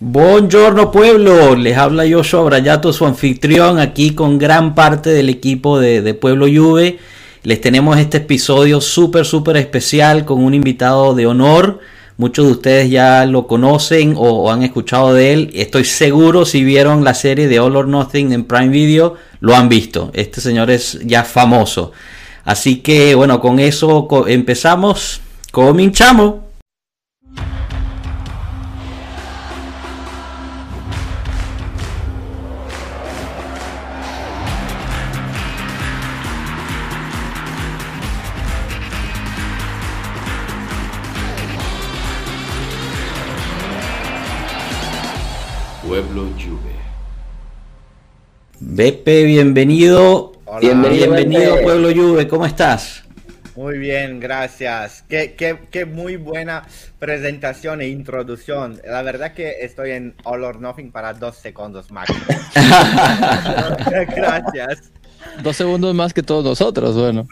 Buongiorno pueblo, les habla Joshua Brayato, su anfitrión, aquí con gran parte del equipo de, Pueblo Juve. Les tenemos este episodio súper, súper especial con un invitado de honor. Muchos de ustedes ya lo conocen o, han escuchado de él. Estoy seguro si vieron la serie de All or Nothing en Prime Video, lo han visto. Este señor es ya famoso. Así que bueno, con eso empezamos. Cominchamos. Bepe, bienvenido. bienvenido, Pueblo Juve, ¿cómo estás? Muy bien, gracias. Qué, qué, muy buena presentación e introducción. La verdad que estoy en All or Nothing para dos segundos más. gracias. Dos segundos más que todos nosotros, bueno.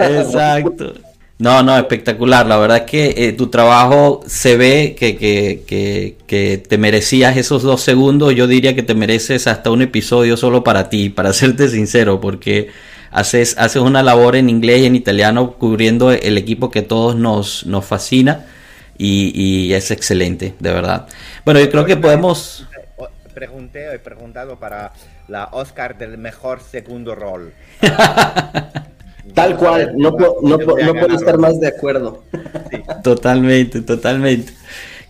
Exacto. No, no, espectacular. La verdad es que eh, tu trabajo se ve que, que, que, te merecías esos dos segundos. Yo diría que te mereces hasta un episodio solo para ti, para serte sincero, porque haces, haces una labor en inglés y en italiano cubriendo el equipo que todos nos, nos fascina y, y es excelente, de verdad. Bueno, yo creo que podemos... Pregunté, he preguntado para la Oscar del mejor segundo rol. Tal cual, no, no, puedo estar más de acuerdo. Totalmente, totalmente.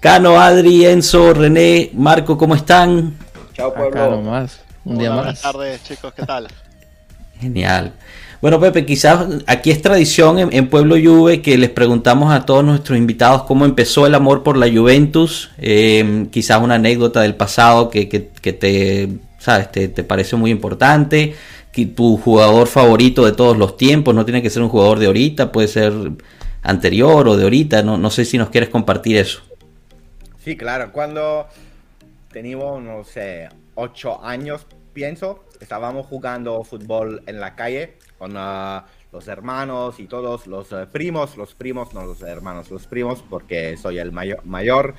Cano, Adri, Enzo, René, Marco, ¿cómo están? Chao, pueblo. más. Un día más. Buenas tardes, chicos, ¿qué tal? Genial. Bueno, Pepe, quizás aquí es tradición en, Pueblo Juve que les preguntamos a todos nuestros invitados cómo empezó el amor por la Juventus. Em, quizás una anécdota del pasado que, que, te, ¿sabes? Te, te parece muy importante tu jugador favorito de todos los tiempos, no tiene que ser un jugador de ahorita, puede ser anterior o de ahorita, no, no sé si nos quieres compartir eso. Sí, claro, cuando teníamos, no sé, ocho años, pienso, estábamos jugando fútbol en la calle con ah, los hermanos y todos los eh, primos, los primos, no los hermanos, los primos, porque soy el mayor, mayor,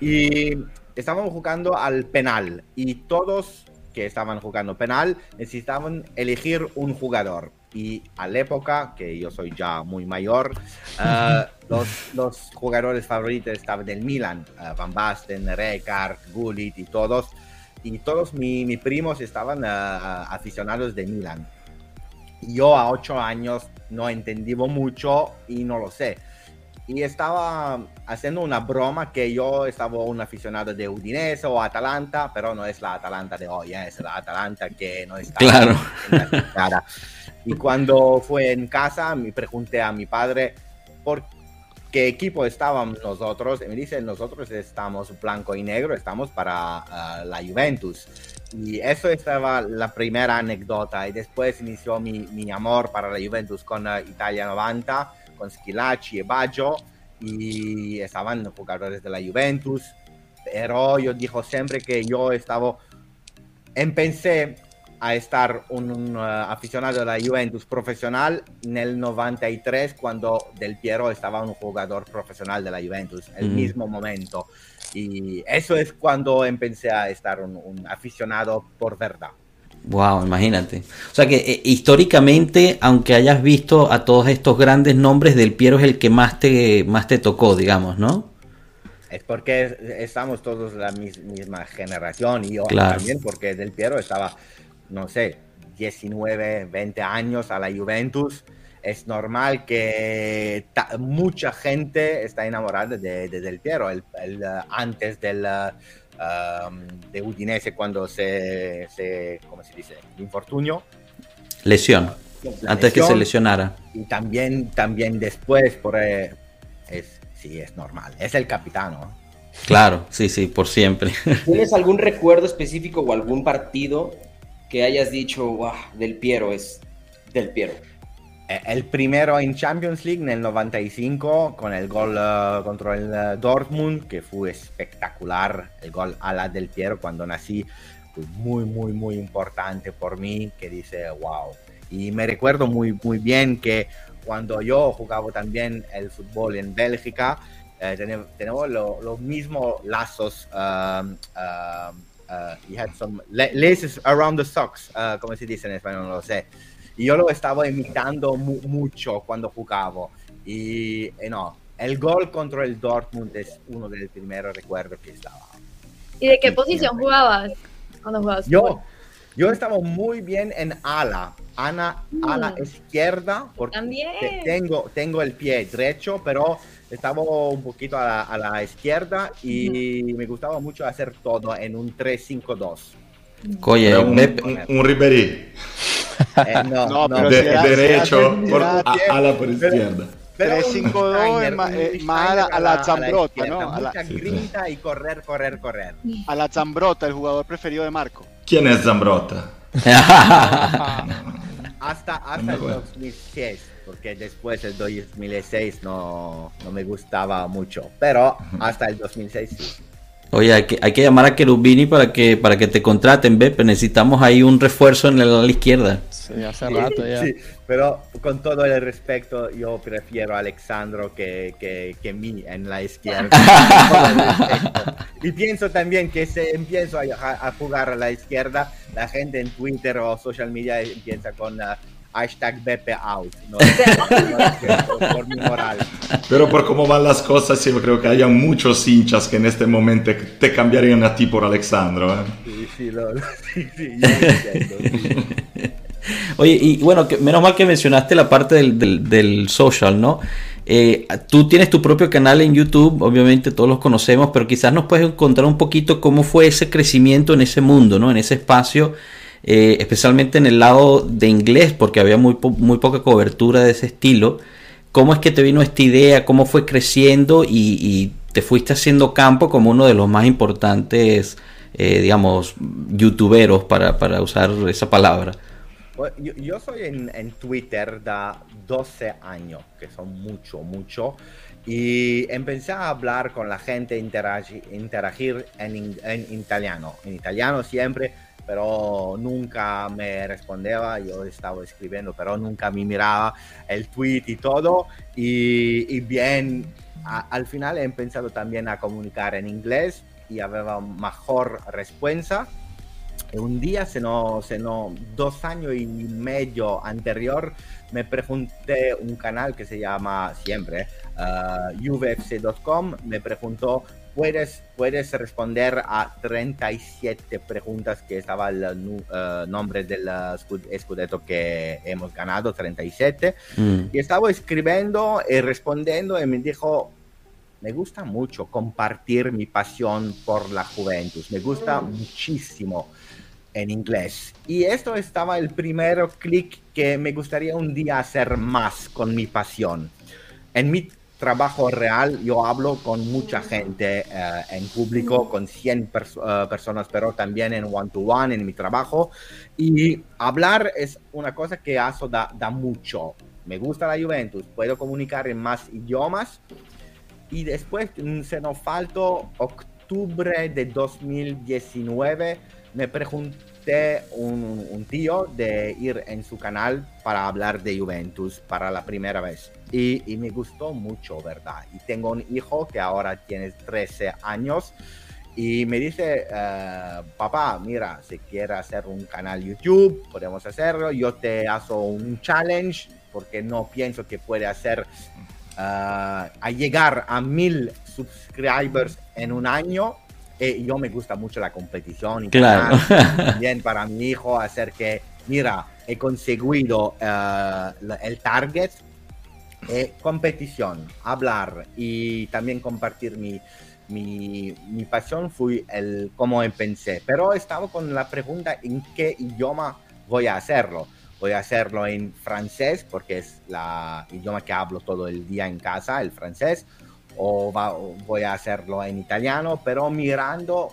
y estábamos jugando al penal y todos que estaban jugando penal necesitaban elegir un jugador. Y a la época, que yo soy ya muy mayor, eh, los, los, jugadores favoritos estaban del Milan, uh, Van Basten, Rijkaard, Gullit y todos. Y todos mis primos estaban eh, aficionados de Milan. Yo a ocho años no entendí mucho y no lo sé y estaba haciendo una broma que yo estaba un aficionado de Udinese o Atalanta, pero no es la Atalanta de hoy, ¿eh? es la Atalanta que no está claro. Y cuando fue en casa, me pregunté a mi padre por qué equipo estábamos nosotros. Y me dice, nosotros estamos blanco y negro, estamos para uh, la Juventus. Y eso estaba la primera anécdota. Y después inició mi, mi amor para la Juventus con uh, Italia 90 con Schilacci y Baggio y estaban jugadores de la Juventus, pero yo dijo siempre que yo estaba, empecé a estar un, uh, aficionado de la Juventus profesional en el 93 cuando Del Piero estaba un jugador profesional de la Juventus, el mismo momento. Y eso es cuando empecé a estar un aficionado por verdad. Wow, imagínate. O sea que eh, históricamente, aunque hayas visto a todos estos grandes nombres, Del Piero es el que más te, más te tocó, digamos, ¿no? Es porque estamos todos la misma generación y yo también, porque Del Piero estaba, no sé, 19, 20 años a la Juventus. Es normal que mucha gente está enamorada de, Del Piero. El, antes del de Udinese cuando se, se, ¿cómo se dice? Infortunio. Lesión. Antes que se lesionara. Y también, también después, por, eh, es, sí, es normal. Es el capitán, Claro, sí, sí, por siempre. ¿Tienes algún recuerdo específico o algún partido que hayas dicho, wow, del Piero es del Piero? Eh, el primero en Champions League en el 95 con el gol eh, contra el eh, Dortmund, que fue espectacular. El gol a la del Piero cuando nací fue muy, muy, muy importante por mí, que dice, wow. Y me recuerdo muy, muy bien que cuando yo jugaba también el fútbol en Bélgica, eh, tenemos, tenemos lo- los mismos lazos. um, um, uh, he had some la- laces around the socks, uh, como se dice en español, no lo sé. Y yo lo estaba imitando mu- mucho cuando jugaba. Y eh, no, el gol contra el Dortmund es uno de los primeros recuerdos que estaba. ¿Y de qué posición jugabas cuando jugabas? Yo, yo estaba muy bien en ala, Ana, ala Mm. izquierda, porque También. te- tengo, tengo el pie derecho, pero estaba un poquito a la, a la izquierda y me gustaba mucho hacer todo en un 3-5-2. Oye, un, un, un Ribéry. Eh, no, No, no, pero De- si si derecho era- por, era- a, ala por izquierda. pero un 3-5-2 Steiner, es ma- un eh, más a la- a la izquierda, ¿no? A la- grinta y correr, correr, correr. a la Zambrota, el jugador preferido de Marco. ¿Quién es Zambrotta? Hasta, hasta el acuerdo. 2006, porque después del 2006 no, no me gustaba mucho, pero hasta el 2006 sí. Oye, hay que, hay que llamar a Cherubini para que, para que te contraten, Beppe. Necesitamos ahí un refuerzo en el ala izquierda. Sí, hace rato ya. Sí, pero con todo el respeto, yo prefiero a Alexandro que, que, que mí en la izquierda. Y pienso también que si empiezo a, a jugar a la izquierda, la gente en Twitter o social media empieza con ah, hashtag Beppe out. No, No, por, por mi moral. Pero por cómo van las cosas, yo creo que hay muchos hinchas que en este momento te cambiarían a ti por Alexandro. ¿eh? Sí, sí, lo- lo- sí, sí, yo lo entiendo, sí. Oye, y bueno, que, menos mal que mencionaste la parte del, del- del social, ¿no? Eh, tú tienes tu propio canal en YouTube, obviamente todos los conocemos, pero quizás nos puedes contar un poquito cómo fue ese crecimiento en ese mundo, ¿no? En ese espacio, eh, especialmente en el lado de inglés, porque había muy, muy poca cobertura de ese estilo. ¿Cómo es que te vino esta idea? ¿Cómo fue creciendo? Y, te fuiste haciendo campo como uno de los más importantes, eh, digamos, youtuberos, para, para usar esa palabra. Bueno, Yo, yo soy en, Twitter da 12 años, que son mucho, mucho, y empecé a hablar con la gente, interagi- interagir en, en italiano, en italiano siempre, pero nunca me respondía, yo estaba escribiendo, pero nunca me miraba el tweet y todo, y, bien, al final he empezado también a comunicar en inglés y había mejor respuesta. Un día, se no, se no, dos años y medio anterior, me pregunté un canal que se llama siempre uh, uvfc.com, me preguntó, ¿puedes, ¿puedes responder a 37 preguntas que estaba el uh, nombre del scud- scudetto que hemos ganado, 37? Mm. Y estaba escribiendo y respondiendo y me dijo, me gusta mucho compartir mi pasión por la Juventus, me gusta muchísimo en inglés. Y esto estaba el primer clic que me gustaría un día hacer más con mi pasión. En mi trabajo real yo hablo con mucha gente eh, en público, con 100 perso- eh, personas, pero también en one-to-one en mi trabajo. Y hablar es una cosa que hago da, da mucho. Me gusta la Juventus, puedo comunicar en más idiomas. Y después mm, se nos faltó octubre de 2019. Me pregunté un, un tío de ir en su canal para hablar de Juventus para la primera vez. Y, me gustó mucho, ¿verdad? Y tengo un hijo que ahora tiene 13 años. Y me dice, eh, papá, mira, si quieres hacer un canal YouTube, podemos hacerlo. Yo te hago un challenge porque no pienso que puede hacer ah, a llegar a mil subscribers en un año. Y yo me gusta mucho la competición. y Claro. También para mi hijo hacer que, mira, he conseguido la- el target. eh, competición, hablar y también compartir mi, mi, mi pasión fue el cómo pensé. Pero estaba con la pregunta en qué idioma voy a hacerlo. Voy a hacerlo en francés porque es la idioma que hablo todo el día en casa, el francés. O, va- o voy a hacerlo en italiano, pero mirando,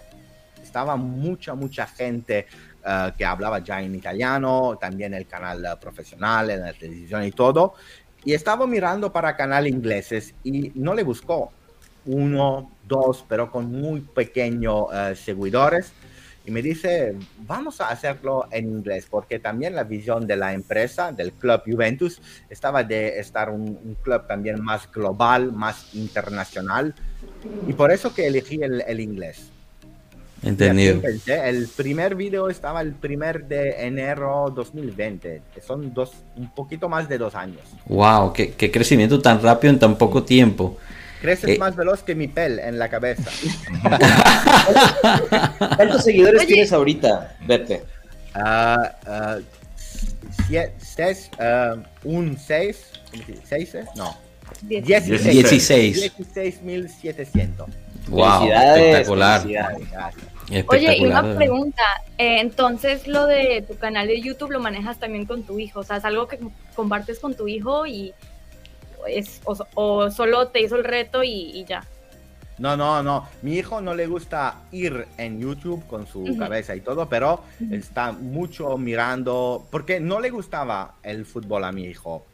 estaba mucha, mucha gente eh, que hablaba ya en italiano, también el canal profesional, en la televisión y todo. Y estaba mirando para canales ingleses y no le buscó uno, dos, pero con muy pequeños eh, seguidores. Y me dice, vamos a hacerlo en inglés, porque también la visión de la empresa, del club Juventus, estaba de estar un, un club también más global, más internacional, y por eso que elegí el, el inglés. Entendido. empecé. El primer video estaba el primer de enero 2020, que son dos, un poquito más de dos años. Wow, qué, qué crecimiento tan rápido en tan poco tiempo. Creces Eh. más veloz que mi pel en la cabeza. ¿Cuántos seguidores Oye. tienes ahorita, Pepe? Ah, ah, sie- seis, ah, un 6, ¿seis? es? No, Diez. 16. 16. 16.700. Wow, espectacular. felicidades. Oye, y una pregunta. eh, entonces, lo de tu canal de YouTube lo manejas también con tu hijo. O sea, es algo que compartes con tu hijo y es, o, o solo te hizo el reto y, y ya. No, no, no. Mi hijo no le gusta ir en YouTube con su Ujú. cabeza y todo, pero Ujú. está mucho mirando, porque no le gustaba el fútbol a mi hijo.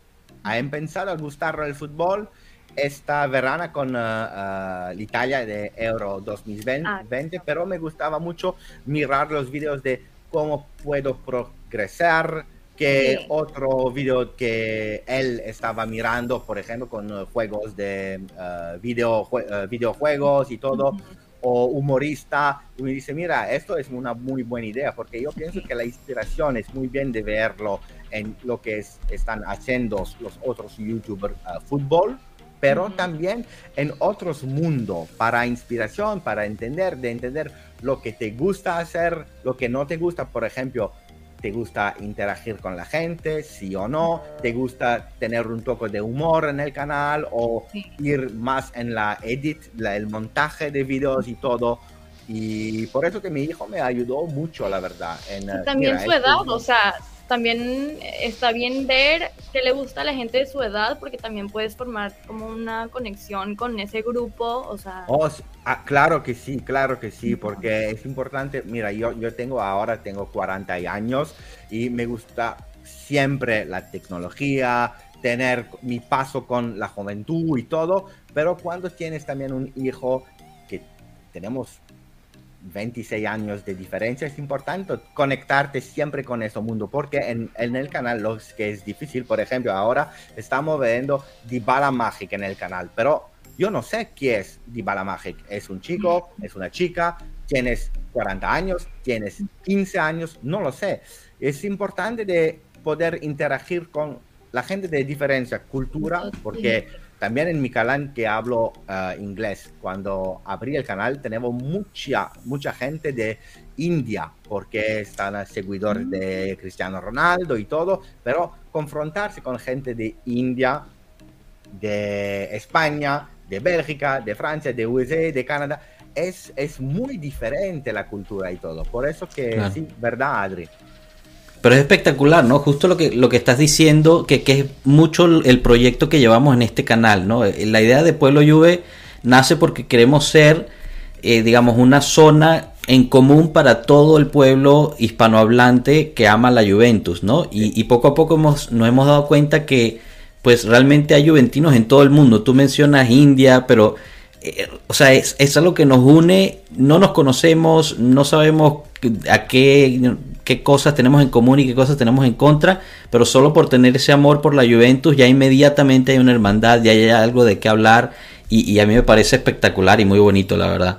Ha empezado a gustarle el fútbol esta verana con la Italia de Euro 2020, Ah. pero me gustaba mucho mirar los vídeos de cómo puedo progresar, que Sí. otro video que él estaba mirando, por ejemplo, con eh, juegos de eh, videojue- eh, videojuegos y todo, o humorista, y me dice, mira, esto es una muy buena idea, porque yo pienso que la inspiración es muy bien de verlo en lo que es- están haciendo los otros youtubers fútbol, pero también en otros mundos, para inspiración, para entender, de entender lo que te gusta hacer, lo que no te gusta, por ejemplo, ¿Te gusta interagir con la gente? ¿Sí o no? ¿Te gusta tener un toque de humor en el canal? ¿O Sí. ir más en la edit, la- el montaje de videos y todo? Y por eso que mi hijo me ayudó mucho, la verdad. En, eh, Y también mira, su edad, o sea, también está bien ver qué le gusta a la gente de su edad, porque también puedes formar como una conexión con ese grupo, o sea, Oh. Ah, claro que sí, claro que sí, porque es importante. Mira, yo, yo tengo ahora, tengo 40 años y me gusta siempre la tecnología, tener mi paso con la juventud y todo, pero cuando tienes también un hijo que tenemos 26 años de diferencia, es importante conectarte siempre con ese mundo, porque en, en el canal lo que es difícil, por ejemplo, ahora estamos viendo Dybala Magic en el canal, pero yo no sé quién es Dybala Magic. ¿Es un chico? ¿Es una chica? ¿Tienes 40 años? ¿Tienes 15 años? No lo sé. Es importante de poder interagir con la gente de diferencia cultura, porque también en mi canal que hablo eh, inglés, cuando abrí el canal tenemos mucha, mucha gente de India, porque están seguidores de Cristiano Ronaldo y todo, pero confrontarse con gente de India, de España, de Bélgica, de Francia, de USA, de Canadá, es, es muy diferente la cultura y todo. Por eso que Claro. sí, ¿verdad, Adri? Pero es espectacular, ¿no? Justo lo que, lo que estás diciendo, que, que es mucho el proyecto que llevamos en este canal, ¿no? Eh, La idea de Pueblo Juve nace porque queremos ser, eh, digamos, una zona en común para todo el pueblo hispanohablante que ama la Juventus, ¿no? Y, y poco a poco hemos, nos hemos dado cuenta que, pues, realmente hay juventinos en todo el mundo. Tú mencionas India, pero... eh, o sea, es, es algo que nos une, no nos conocemos, no sabemos a qué, qué cosas tenemos en común y qué cosas tenemos en contra, pero solo por tener ese amor por la Juventus ya inmediatamente hay una hermandad, ya hay algo de qué hablar y, y a mí me parece espectacular y muy bonito, la verdad.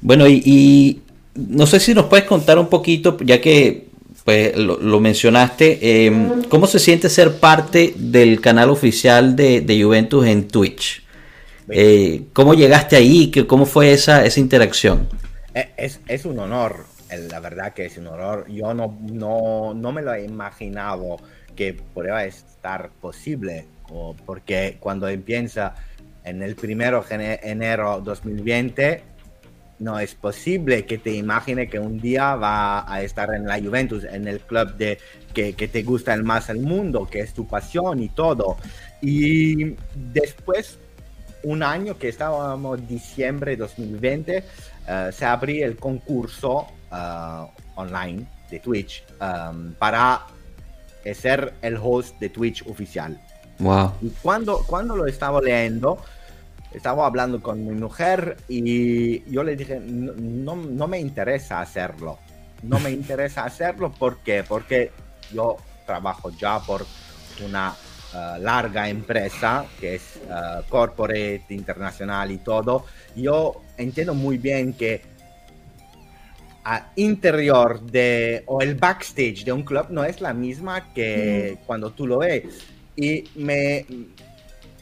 Bueno, y, y no sé si nos puedes contar un poquito, ya que pues lo, lo mencionaste, eh, ¿cómo se siente ser parte del canal oficial de, de Juventus en Twitch? Eh, ¿Cómo llegaste ahí? ¿Qué- ¿Cómo fue esa, esa interacción? Eh, Es, es un honor, la verdad que es un honor. Yo no, no, no me lo he imaginado que podría estar posible, porque cuando empieza en el primero de enero 2020, no es posible que te imagine que un día va a estar en la Juventus, en el club de, que, que te gusta el más el mundo, que es tu pasión y todo. Y después, un año que estábamos diciembre 2020, eh, se abrió el concurso eh, online de Twitch um, para ser el host de Twitch oficial. Wow. Y cuando, cuando lo estaba leyendo, estaba hablando con mi mujer y yo le dije, no, no, no me interesa hacerlo. No me interesa hacerlo ¿por qué? porque yo trabajo ya por una uh, larga empresa que es uh, corporate, internacional y todo. Yo entiendo muy bien que a interior de o el backstage de un club no es la misma que Mm. cuando tú lo ves y me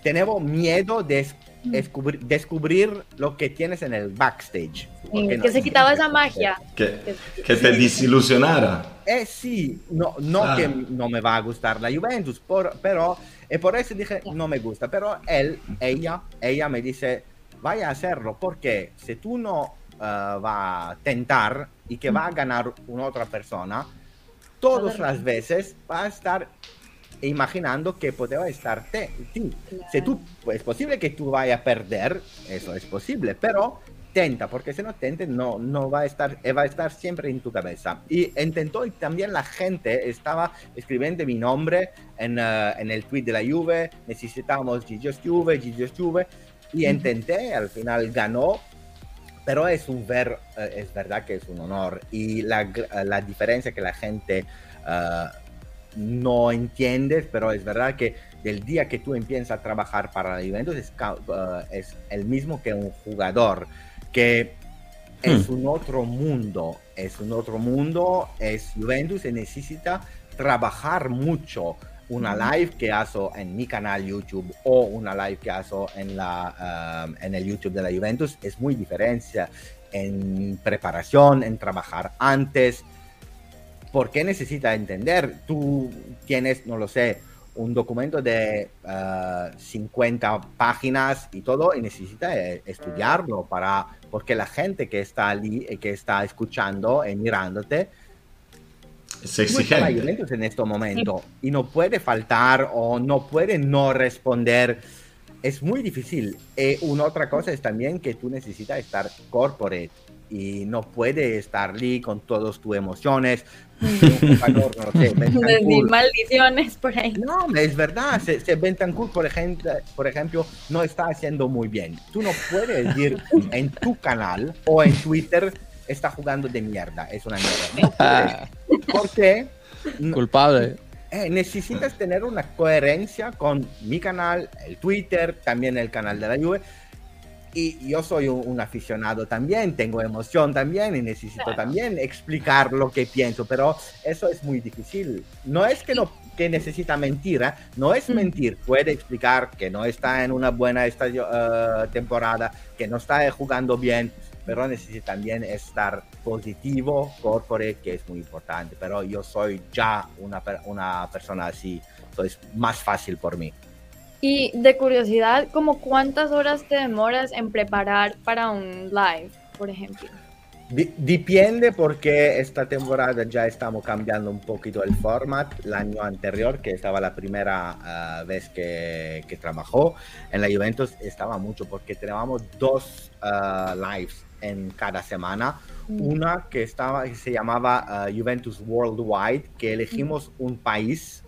tengo miedo de descubrir, descubrir lo que tienes en el backstage. No que se es- quitaba esa magia. Que, que te desilusionara. eh sí, no, no Claro. que no me va a gustar la Juventus, por, pero y por eso dije no me gusta, pero él, ella, ella me dice vaya a hacerlo porque si tú no eh, va a tentar y que va a ganar una otra persona, todas las veces va a estar imaginando que podría estar te, ti. Si tú, pues, es posible que tú vayas a perder, eso es posible, pero tenta, porque si no tente, no, no va a estar, eh, va a estar siempre en tu cabeza. Y intentó, y también la gente estaba escribiendo mi nombre en, eh, en el tweet de la Juve, necesitamos Gigios Juve, Gigios Juve, y intenté, al final ganó, pero es un ver, eh, es verdad que es un honor. Y la, la diferencia que la gente eh, no entiende, pero es verdad que del día que tú empiezas a trabajar para la Juventus es, es el mismo que un jugador, que es un otro mundo, es un otro mundo, es Juventus y necesita trabajar mucho. Una live que hago en mi canal YouTube o una live que hago en, la, um, en el YouTube de la Juventus es muy diferencia en preparación, en trabajar antes. ¿Por qué necesita entender? Tú tienes, no lo sé, un documento de uh, 50 páginas y todo y necesita eh, estudiarlo para porque la gente que está allí eh, que está escuchando y mirándote Es exigente. En este momento y no puede faltar o no puede no responder es muy difícil y una otra cosa es también que tú necesitas estar corporate y no puede estar allí con todas tus emociones un jugador, no sé, maldiciones por ahí. no, es verdad. Si, si Bentancur, por ejemplo, por ejemplo, no está haciendo muy bien, tú no puedes decir en tu canal o en Twitter está jugando de mierda. Es una mierda. No puedes. ¿Por qué? No- culpable. eh, necesitas tener una coherencia con mi canal, el Twitter, también el canal de la Juve. Y yo soy un, aficionado también, tengo emoción también y necesito Claro. también explicar lo que pienso, pero eso es muy difícil. No es que, no, que necesita mentir, ¿eh? no es mentir, puede explicar que no está en una buena estadio- eh, temporada, que no está jugando bien, pero necesita también estar positivo, corporate, que es muy importante. Pero yo soy ya una, una persona así, entonces es más fácil por mí. Y de curiosidad, ¿como cuántas horas te demoras en preparar para un live, por ejemplo? Depende porque esta temporada ya estamos cambiando un poquito el format. El año anterior, que estaba la primera ah, vez que, que trabajó en la Juventus, estaba mucho porque teníamos dos ah, lives en cada semana. Una que, estaba, que se llamaba ah, Juventus Worldwide, que elegimos un país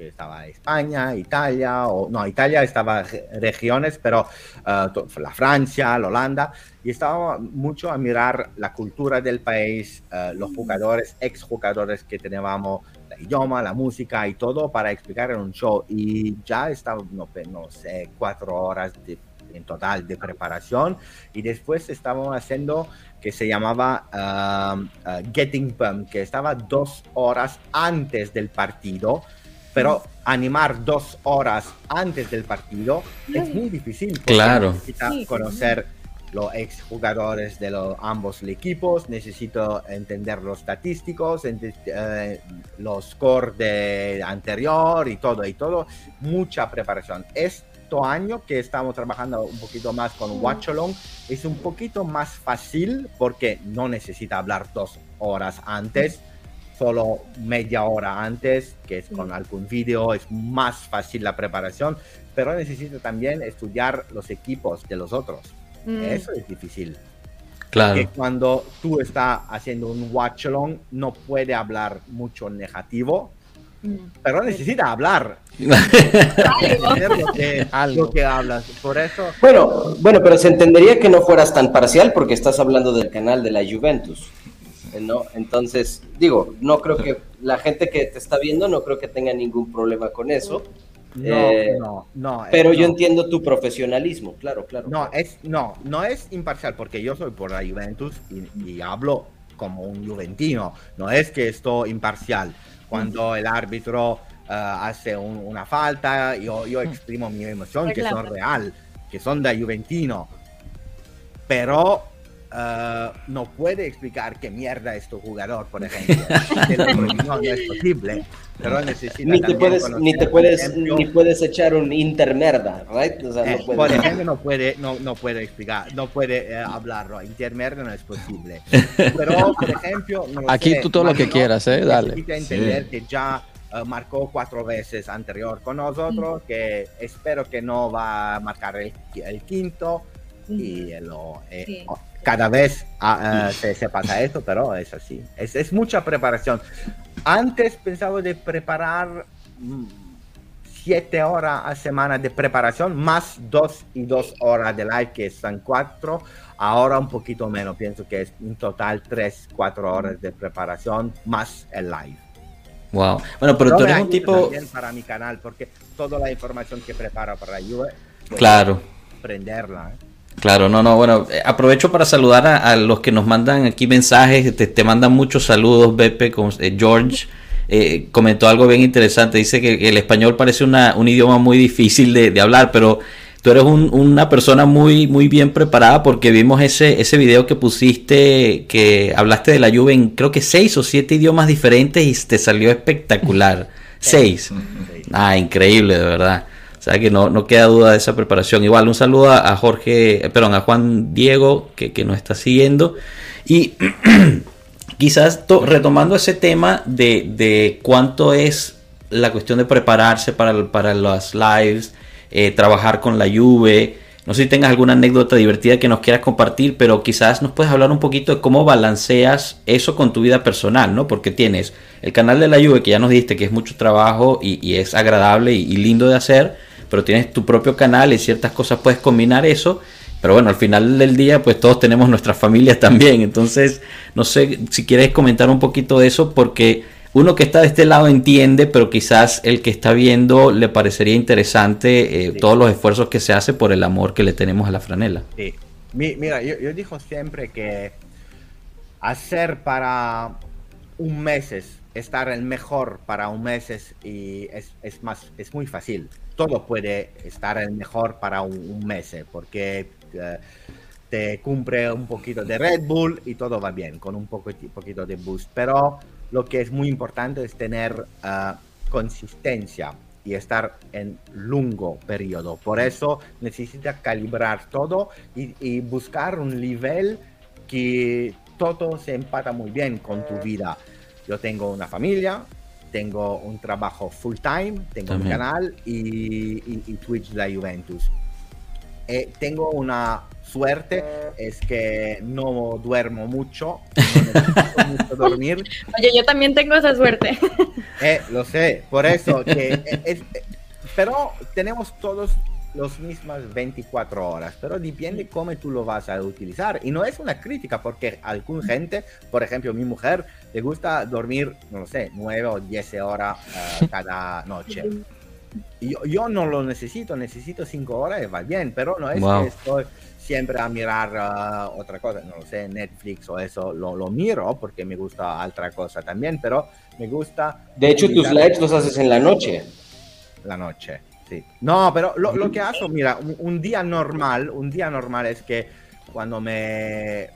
que estaba España, Italia, o no, Italia estaba re- regiones, pero to- la Francia, la Holanda, y estaba mucho a mirar la cultura del país, eh, los jugadores, exjugadores que teníamos, el idioma, la música y todo para explicar en un show. Y ya estaba, no, no sé, cuatro horas de- en total de preparación y después estábamos haciendo que se llamaba um, uh, Getting Pump, que estaba dos horas antes del partido, pero animar dos horas antes del partido es muy difícil. porque Claro. necesita conocer los exjugadores de los, ambos equipos, necesito entender los estadísticos, ente- eh, los scores de anterior y todo, y todo, mucha preparación. Este año que estamos trabajando un poquito más con Watch Along es un poquito más fácil porque no necesita hablar dos horas antes, solo media hora antes, que es con algún vídeo, es más fácil la preparación, pero necesita también estudiar los equipos de los otros. Mm, Eso es difícil. Que Claro. cuando tú estás haciendo un watch along, no puede hablar mucho negativo, Mm. pero necesita hablar. Lo que, lo que hablas. Por eso, Bueno, bueno, pero se entendería que no fueras tan parcial porque estás hablando del canal de la Juventus. ¿No? Entonces, digo, no creo que la gente que te está viendo no creo que tenga ningún problema con eso, no, Eh, no, no. pero yo entiendo tu profesionalismo, claro, claro. No, es, no, no es imparcial porque yo soy por la Juventus y, y hablo como un juventino. No es que estoy imparcial. Cuando el árbitro eh, hace un- una falta, yo, yo exprimo mi emoción, que son real, que son de juventino. Pero eh, no puede explicar qué mierda es tu jugador, por ejemplo. No, no es posible. Pero necesita Ni te también puedes, ni te puedes, ni puedes echar un intermerda, right? O sea, eh, no puedes. por ejemplo, no puede, no, no puede explicar, no puede eh, hablarlo. Intermedio no es posible. Pero, por ejemplo, no Aquí sé, tú todo lo que quieras, ¿eh? Dale. Necesita entender que ya eh, marcó cuatro veces anterior con nosotros, que espero que no va a marcar el, el quinto y lo, eh, Sí. Cada vez eh, se, se pasa esto, pero es así. Es, es mucha preparación. Antes pensaba de preparar mm, siete horas a semana de preparación, más dos y dos horas de live, que son cuatro. Ahora un poquito menos, pienso que es en total tres, cuatro horas de preparación, más el live. Wow. Bueno, pero tú me eres un tipo. para mi canal, porque toda la información que preparo para la puedo Claro. aprenderla. ¿eh? Claro, no, no, bueno, eh, aprovecho para saludar a, a los que nos mandan aquí mensajes, te, te mandan muchos saludos, Bepe, con, eh, George eh, comentó algo bien interesante, dice que, el español parece una, un idioma muy difícil de, de hablar, pero tú eres un- una persona muy, muy bien preparada porque vimos ese, ese video que pusiste, que hablaste de la lluvia en creo que seis o siete idiomas diferentes y te salió espectacular. Seis. Ah, increíble, de verdad. O sea que no, no queda duda de esa preparación. Igual, un saludo a, Jorge, eh, perdón, a Juan Diego, que, que nos está siguiendo. Y quizás to- retomando ese tema de, de cuánto es la cuestión de prepararse para, para las lives, eh, trabajar con la Juve. No sé si tengas alguna anécdota divertida que nos quieras compartir, pero quizás nos puedes hablar un poquito de cómo balanceas eso con tu vida personal, ¿no? Porque tienes el canal de la Juve, que ya nos diste que es mucho trabajo y, es agradable y lindo de hacer, pero tienes tu propio canal y ciertas cosas puedes combinar eso. Pero bueno, al final del día, pues todos tenemos nuestras familias también. Entonces, no sé si quieres comentar un poquito de eso, porque uno que está de este lado entiende, pero quizás el que está viendo le parecería interesante eh, Sí. todos los esfuerzos que se hace por el amor que le tenemos a la franela. Sí. Mi- Mira, yo, yo digo siempre que hacer para un mes, es estar el mejor para un mes y es, es más, es muy fácil. Todo puede estar mejor para un, mes, eh, porque eh, te cumple un poquito de Red Bull y todo va bien, con un poco, poquito de boost. Pero lo que es muy importante es tener ah, consistencia y estar en largo periodo. Por eso necesita calibrar todo y, y buscar un nivel que todo se empata muy bien con tu vida. Yo tengo una familia, tengo un trabajo full time, tengo un También. canal y, y- y Twitch de la Juventus. Eh, tengo una suerte, es que no duermo mucho, no necesito mucho dormir. Oye, yo también tengo esa suerte. Eh, lo sé, por eso que eh, es- eh, pero tenemos todos los mismas 24 horas, pero depende cómo tú lo vas a utilizar. Y no es una crítica, porque a alguna gente, por ejemplo, mi mujer, le gusta dormir, no lo sé, 9 o 10 horas eh, cada noche. Yo, yo no lo necesito, necesito 5 horas y va bien, pero no es Wow. que estoy siempre a mirar ah, otra cosa, no lo sé, Netflix o eso, lo, lo miro porque me gusta otra cosa también, pero me gusta... De hecho, tus lives los haces en la noche. La noche, No, pero lo, que hago, mira, un, un día normal, un día normal es que cuando me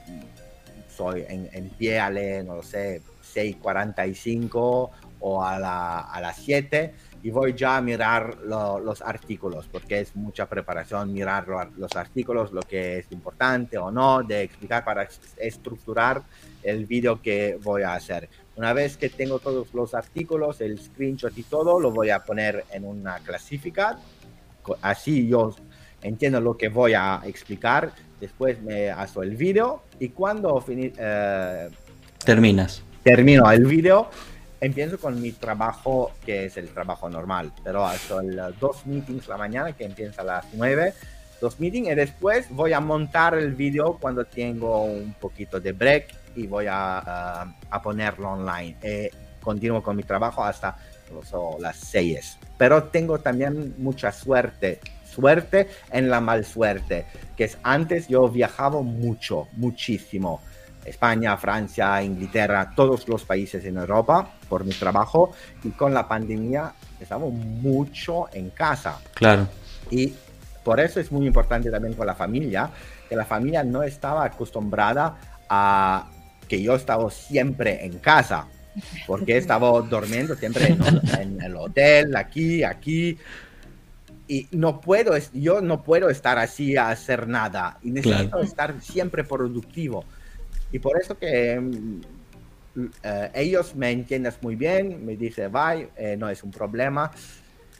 soy en, en pie a no lo sé, 6.45 o a, la, a las 7 y voy ya a mirar lo- los artículos porque es mucha preparación mirar lo- los artículos, lo que es importante o no, de explicar para es- estructurar el vídeo que voy a hacer. Una vez que tengo todos los artículos, el screenshot y todo, lo voy a poner en una clasificad. Co- Así yo entiendo lo que voy a explicar. Después me hago el vídeo y cuando eh, Terminas. termino el vídeo, empiezo con mi trabajo, que es el trabajo normal, pero hasta el, dos meetings la mañana, que empieza a las 9, dos meetings, y después voy a montar el vídeo cuando tengo un poquito de break y voy a, a- a ponerlo online. Eh, continúo con mi trabajo hasta sé, las 6. Pero tengo también mucha suerte, suerte en la mal suerte, que es antes yo viajaba mucho, muchísimo. España, Francia, Inglaterra, todos los países en Europa por mi trabajo y con la pandemia estaba mucho en casa. Claro. Y por eso es muy importante también con la familia, que la familia no estaba acostumbrada a que yo estaba siempre en casa, porque estaba durmiendo siempre en, en el hotel, aquí, aquí. Y no puedo, yo no puedo estar así a hacer nada. Y necesito Claro. estar siempre productivo. Y por eso que mm, eh, ellos me entienden muy bien, me dicen, bye, eh, no es un problema.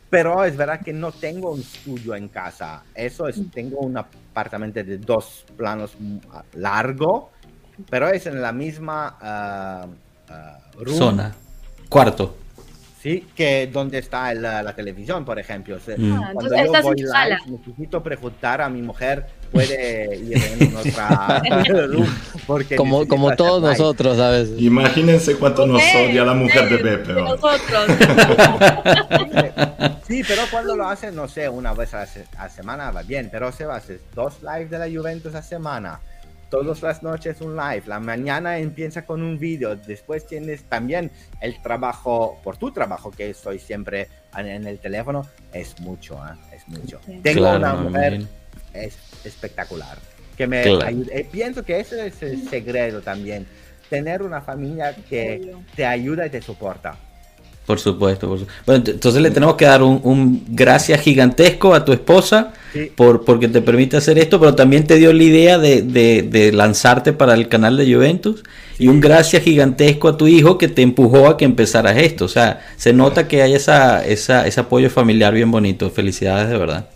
Pero es verdad que no tengo un estudio en casa. Eso es, tengo un apartamento de dos planos mm, largo, pero es en la misma ah, ah, room, Zona. Cuarto. sí, que donde está la, la televisión, por ejemplo. O sea, Mm. Ah, Cuando entonces yo voy live, sala. necesito preguntar a mi mujer, puede ir en otra room, porque Como, como todos live. nosotros, ¿sabes? Imagínense cuánto nos odia la mujer de oh. nosotros. Sí, pero cuando lo haces, no sé, una vez a a la semana va bien, pero se va a hacer dos lives de la Juventus a semana, todas las noches un live, la mañana empieza con un vídeo, después tienes también el trabajo, por tu trabajo, que estoy siempre en, en el teléfono, es mucho, ¿eh? es mucho. Sí. Tengo Claro, una mujer es espectacular. Que me Claro. ayuda. eh, pienso que ese es el secreto también. Tener una familia que te ayuda y te soporta. Por supuesto, por supuesto. Bueno, ent- entonces le tenemos que dar un, un gracias gigantesco a tu esposa Sí. por porque te permite hacer esto, pero también te dio la idea de, de- de lanzarte para el canal de Juventus y un gracias gigantesco a tu hijo que te empujó a que empezaras esto. O sea, se nota que hay esa, esa, ese apoyo familiar bien bonito. Felicidades de verdad.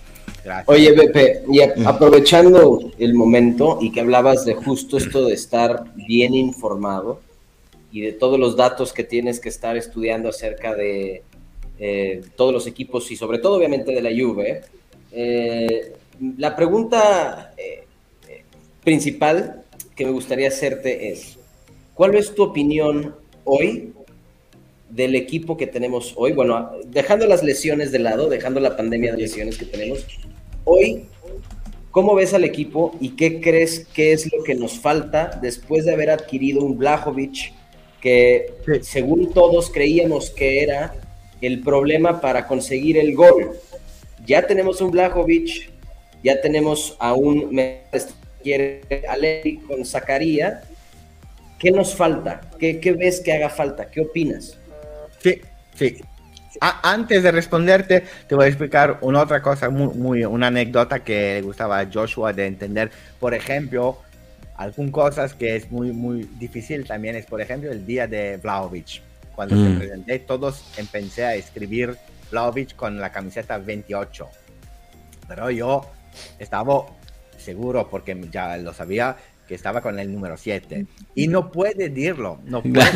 Gracias. Oye, Pepe, y aprovechando el momento y que hablabas de justo esto de estar bien informado y de todos los datos que tienes que estar estudiando acerca de eh, todos los equipos y sobre todo obviamente de la Juve, eh, la pregunta eh, principal que me gustaría hacerte es, ¿cuál es tu opinión hoy del equipo que tenemos hoy? Bueno, dejando las lesiones de lado, dejando la pandemia de lesiones que tenemos, hoy, ¿cómo ves al equipo y qué crees que es lo que nos falta después de haber adquirido un Blajovic que Sí. según todos creíamos que era el problema para conseguir el gol? Ya tenemos un Blajovic, ya tenemos a un Alegri con Zacaría. ¿Qué nos falta? ¿Qué, ¿Qué ves que haga falta? ¿Qué opinas? Sí, sí. A- antes de responderte, te voy a explicar una otra cosa, muy, muy- una anécdota que le gustaba a Joshua de entender. Por ejemplo, algunas cosas que es muy, muy difícil también es, por ejemplo, el día de Vlaovic. Cuando Mm. se presenté, todos empecé a escribir Vlaovic con la camiseta 28. Pero yo estaba seguro, porque ya lo sabía, que estaba con el número 7. Y no puede decirlo, no puede.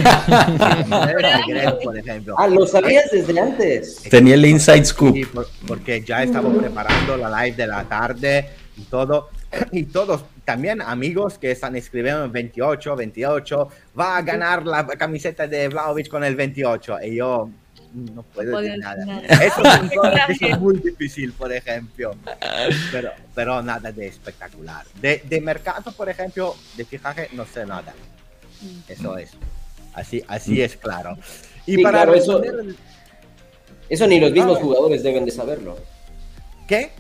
Secreto, por ejemplo. Ah, lo sabías desde antes. Tenía el inside scoop. Sí, por- porque ya estaba preparando la live de la tarde y todo. Y todos, también amigos que están escribiendo 28, 28, va a ganar la camiseta de Vlaovic con el 28. Y yo no puedo decir nada. Eso es, eso es muy difícil, por ejemplo. Pero, pero nada de espectacular. De, de mercado, por ejemplo, de fijaje, no sé nada. Eso es. Así, así es claro. Y Sí, para claro, eso- responder- Eso ni los mismos Ah. jugadores deben de saberlo. ¿Qué?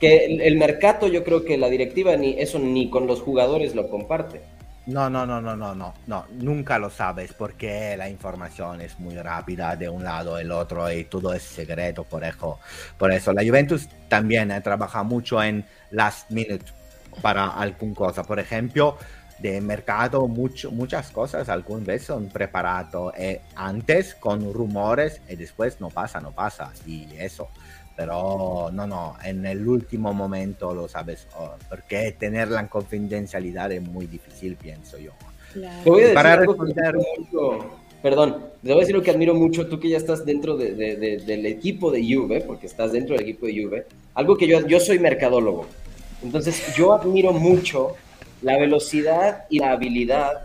Que el, el mercado, yo creo que la directiva ni eso ni con los jugadores lo comparte. No, no, no, no, no, no, no, nunca lo sabes porque la información es muy rápida de un lado al otro y todo es secreto, por eso, por eso la Juventus también eh, trabaja mucho en last minute para alguna cosa, por ejemplo, de mercado mucho, muchas cosas algunas veces son preparadas eh, antes con rumores y después no pasa, no pasa y eso. Pero no, no, en el último momento lo sabes, oh, porque tener la confidencialidad es muy difícil, pienso yo. Te voy a decir Para responder- perdón, te voy a decir lo que admiro mucho, tú que ya estás dentro de- de- de- del equipo de Juve, porque estás dentro del equipo de Juve, algo que yo, yo soy mercadólogo, entonces yo admiro mucho la velocidad y la habilidad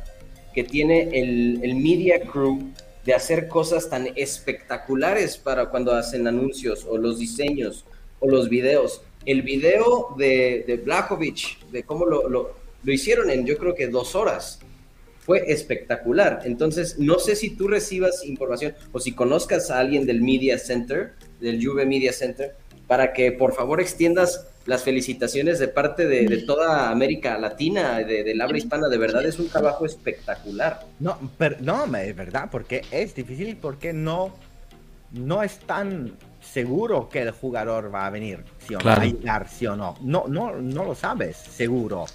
que tiene el, el media crew de hacer cosas tan espectaculares para cuando hacen anuncios o los diseños o los videos. El video de, de Blakovic, de cómo lo, lo, lo hicieron en yo creo que dos horas, fue espectacular. Entonces, no sé si tú recibas información o si conozcas a alguien del Media Center, del Juve Media Center, para que por favor extiendas las felicitaciones de parte de, de toda América Latina, de- del habla hispana. De verdad es un trabajo espectacular. No, pero, no, es verdad, porque es difícil porque no, no es tan seguro que el jugador va a venir, sí o no, Claro. va a llegar, sí o no. No, no, no lo sabes, seguro.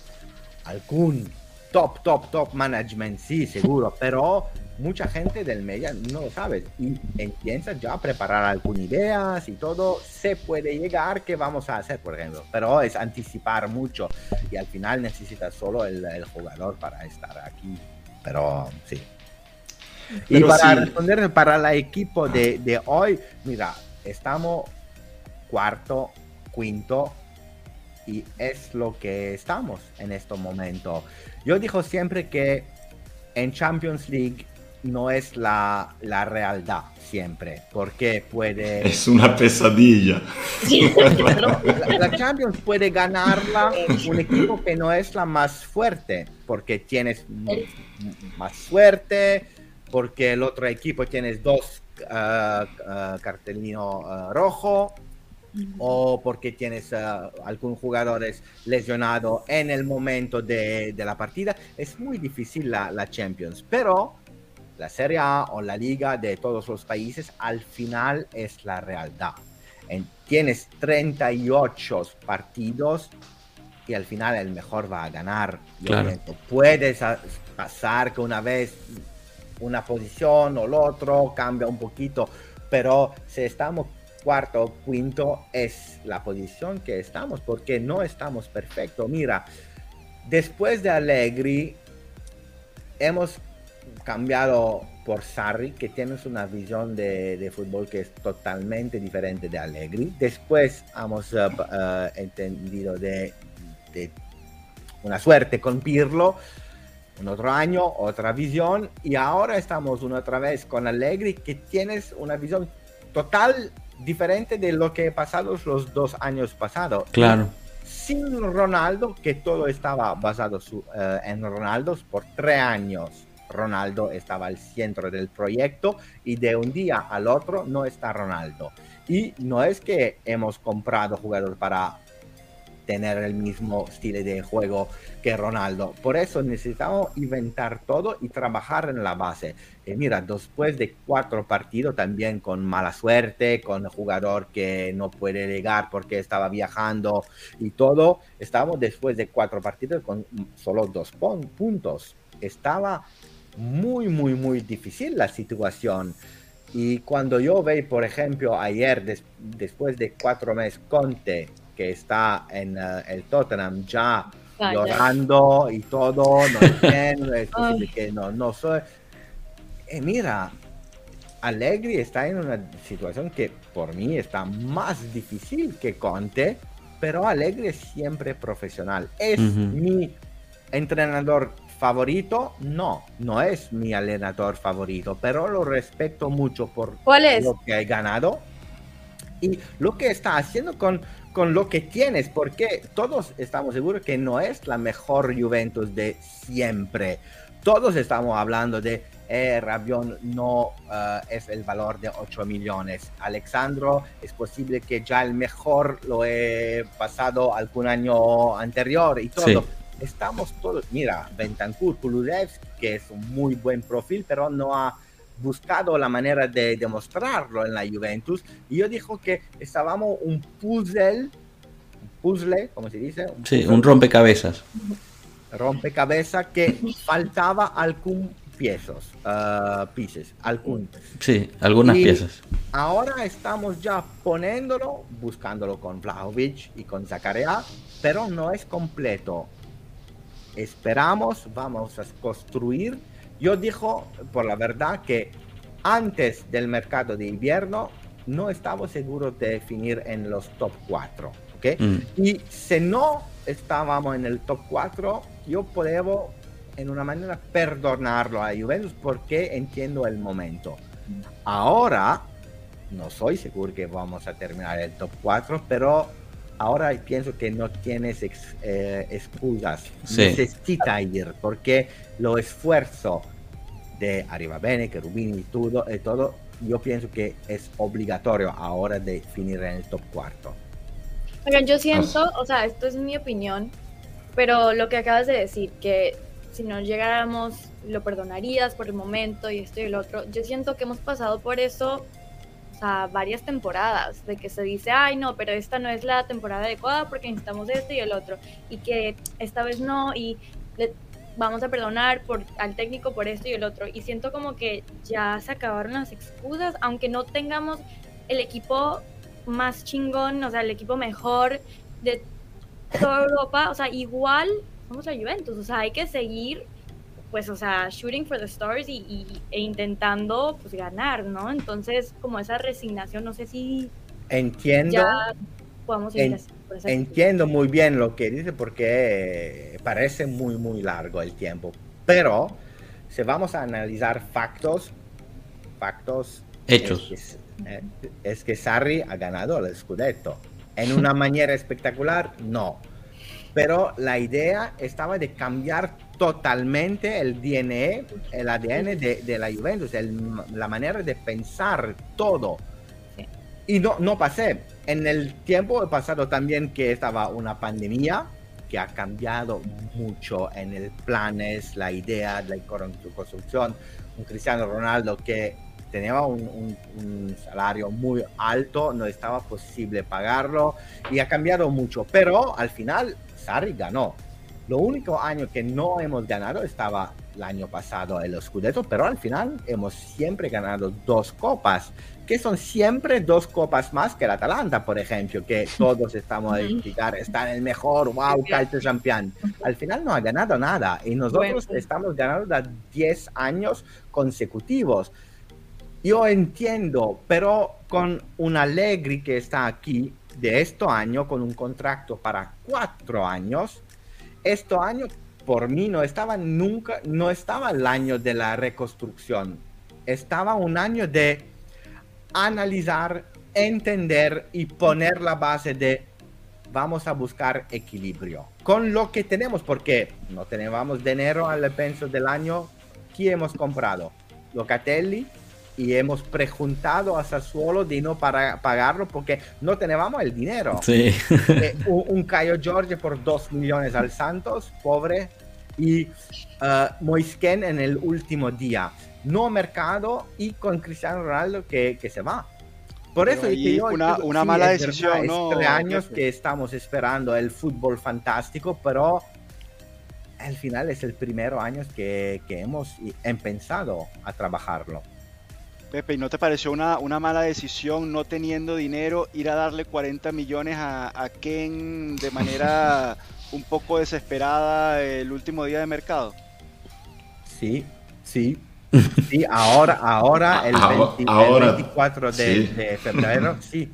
Algún top, top, top management, sí, seguro, pero mucha gente del media no lo sabe y empieza ya a preparar algunas ideas y todo. Se puede llegar, ¿qué vamos a hacer, por ejemplo? Pero es anticipar mucho y al final necesitas solo el, el jugador para estar aquí. Pero sí. Y Pero para sí. responder para el equipo de, de hoy, mira, estamos cuarto, quinto y es lo que estamos en este momento. Yo digo siempre que en Champions League no es la, la realidad siempre, porque puede... Es una pesadilla. Pero la, la Champions puede ganarla un equipo que no es la más fuerte, porque tienes m- más suerte, porque el otro equipo tienes dos ah, ah, cartelino ah, rojo, o porque tienes ah, algún jugadores lesionado en el momento de, de la partida. Es muy difícil la, la Champions, pero la Serie A o la Liga de todos los países al final es la realidad. En- tienes 38 partidos y al final el mejor va a ganar. Claro. puedes pasar que una vez una posición o el otro cambia un poquito, pero si estamos cuarto o quinto es la posición que estamos porque no estamos perfectos. Mira, después de Allegri hemos cambiado por Sarri, que tienes una visión de, de fútbol que es totalmente diferente de Allegri. Después hemos eh, entendido de, de una suerte con Pirlo, un otro año, otra visión, y ahora estamos una otra vez con Allegri, que tienes una visión total diferente de lo que pasados los dos años pasados. Claro. Sin Ronaldo, que todo estaba basado su- eh, en Ronaldo por tres años. Ronaldo estaba al centro del proyecto y de un día al otro no está Ronaldo. Y no es que hemos comprado jugadores para tener el mismo estilo de juego que Ronaldo. Por eso necesitamos inventar todo y trabajar en la base. Y mira, después de cuatro partidos también con mala suerte, con jugador que no puede llegar porque estaba viajando y todo, estamos después de cuatro partidos con solo dos puntos. Estaba muy, muy, muy difícil la situación. Y cuando yo veo, por ejemplo, ayer, des- después de cuatro meses, Conte, que está en eh, el Tottenham ya Calla. llorando y todo, no entiendo, es posible que no, no soy. Eh, mira, Allegri está en una situación que por mí está más difícil que Conte, pero Allegri es siempre profesional. ¿Es mi entrenador favorito? No, no es mi entrenador favorito, pero lo respeto mucho por ¿Cuál es? lo que ha ganado y lo que está haciendo con, con lo que tienes, porque todos estamos seguros que no es la mejor Juventus de siempre. Todos estamos hablando de eh, Rabion no eh, es el valor de 8 millones. Alexandro es posible que ya el mejor lo he pasado algún año anterior y todo. Sí. Estamos todos, mira, Bentancur, Kulusevski, que es un muy buen perfil, pero no ha buscado la manera de demostrarlo en la Juventus. Y yo dijo que estábamos un puzzle, un puzzle, ¿cómo se dice? Un Sí, un rompecabezas. rompecabezas que faltaba algún piezos, ah, pieces, algún. Sí, algunas Y- piezas. Ahora estamos ya poniéndolo, buscándolo con Vlahovic y con Zakaria, pero no es completo. Esperamos, vamos a construir Yo dijo, por la verdad, que antes del mercado de invierno no estaba seguro de definir en los top 4. ¿ok? Mm. Y si no estábamos en el top 4, yo puedo en una manera perdonarlo a Juventus porque entiendo el momento. Ahora, no soy seguro que vamos a terminar el top 4, pero ahora pienso que no tienes ex- eh, excusas. Sí. Necesita ir porque lo esfuerzo de Arriba Bene, que Rubini y todo, y todo, yo pienso que es obligatorio ahora de finir en el top 4. Oigan, yo siento, o sea, esto es mi opinión, pero lo que acabas de decir, que si no llegáramos, lo perdonarías por el momento y esto y el otro. Yo siento que hemos pasado por eso, o varias temporadas, de que se dice, ay, no, pero esta no es la temporada adecuada porque necesitamos esto y el otro, y que esta vez no, y vamos a perdonar por, al técnico por esto y el otro. Y siento como que ya se acabaron las excusas, aunque no tengamos el equipo más chingón, o sea, el equipo mejor de toda Europa, o sea, igual somos la Juventus, o sea, hay que seguir, pues, o sea, shooting for the stars y, y- e intentando, pues, ganar, ¿no? Entonces, como esa resignación, no sé si Entiendo. ya podamos ir En- así, Entiendo muy bien lo que dice porque parece muy muy largo el tiempo, pero si vamos a analizar factos, factos Hechos. es que, eh, es que Sarri ha ganado el Scudetto. En una manera espectacular, no. Pero la idea estaba de cambiar totalmente el DNA, el ADN de, de la Juventus, el- la manera de pensar todo. Sí. Y no, no pasé. En el tiempo he pasado también que estaba una pandemia que ha cambiado mucho en el planes, la idea de la construcción. Un Cristiano Ronaldo que tenía un, un- un salario muy alto, no estaba posible pagarlo y ha cambiado mucho. Pero al final Sarri ganó. Lo único año que no hemos ganado estaba el año pasado el Scudetto, pero al final hemos siempre ganado dos copas, que son siempre dos copas más que el Atalanta, por ejemplo, que todos estamos a criticar, está en el mejor, wow, calcio champion. Al final no ha ganado nada y nosotros Bueno. estamos ganando de 10 años consecutivos. Yo entiendo, pero con un Allegri que está aquí de este año, con un contrato para cuatro años, este año por mí no estaba nunca, no estaba el año de la reconstrucción, estaba un año de analizar, entender y poner la base de vamos a buscar equilibrio con lo que tenemos, porque no teníamos dinero al penso del año, ¿qué hemos comprado? Locatelli y hemos prejuntado a Sassuolo de no para pagarlo porque no teníamos el dinero. Sí. Eh, un, un Caio Giorgio por 2 millones al Santos, pobre, y uh, Moisken en el último día. No mercado y con Cristiano Ronaldo que, que se va. Por eso dije yo, una- sí, una mala es verdad, decisión, es ¿no, tres años jefe? que estamos esperando el fútbol fantástico, pero al final es el primer año que, que hemos empezado a trabajarlo. Pepe, ¿y no te pareció una, una mala decisión no teniendo dinero ir a darle 40 millones a, a Ken de manera un poco desesperada el último día de mercado? Sí, sí. Sí, ahora, ahora, el, Ahora- 20 el ahora, 24 de, sí. de febrero, sí.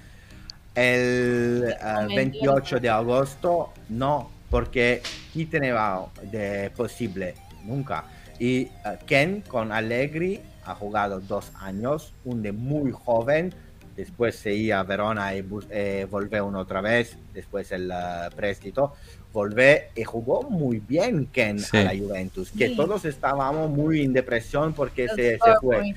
El eh, 28 de agosto, no, porque ¿qué tenía de posible? Nunca. Y eh, Ken con Allegri ha jugado dos años, un de muy joven, después se iba a Verona y eh, volvió una otra vez, después el eh, préstito, volvió y jugó muy bien Ken Sí. a la Juventus, que Sí. todos estábamos muy en depresión porque se, se fue.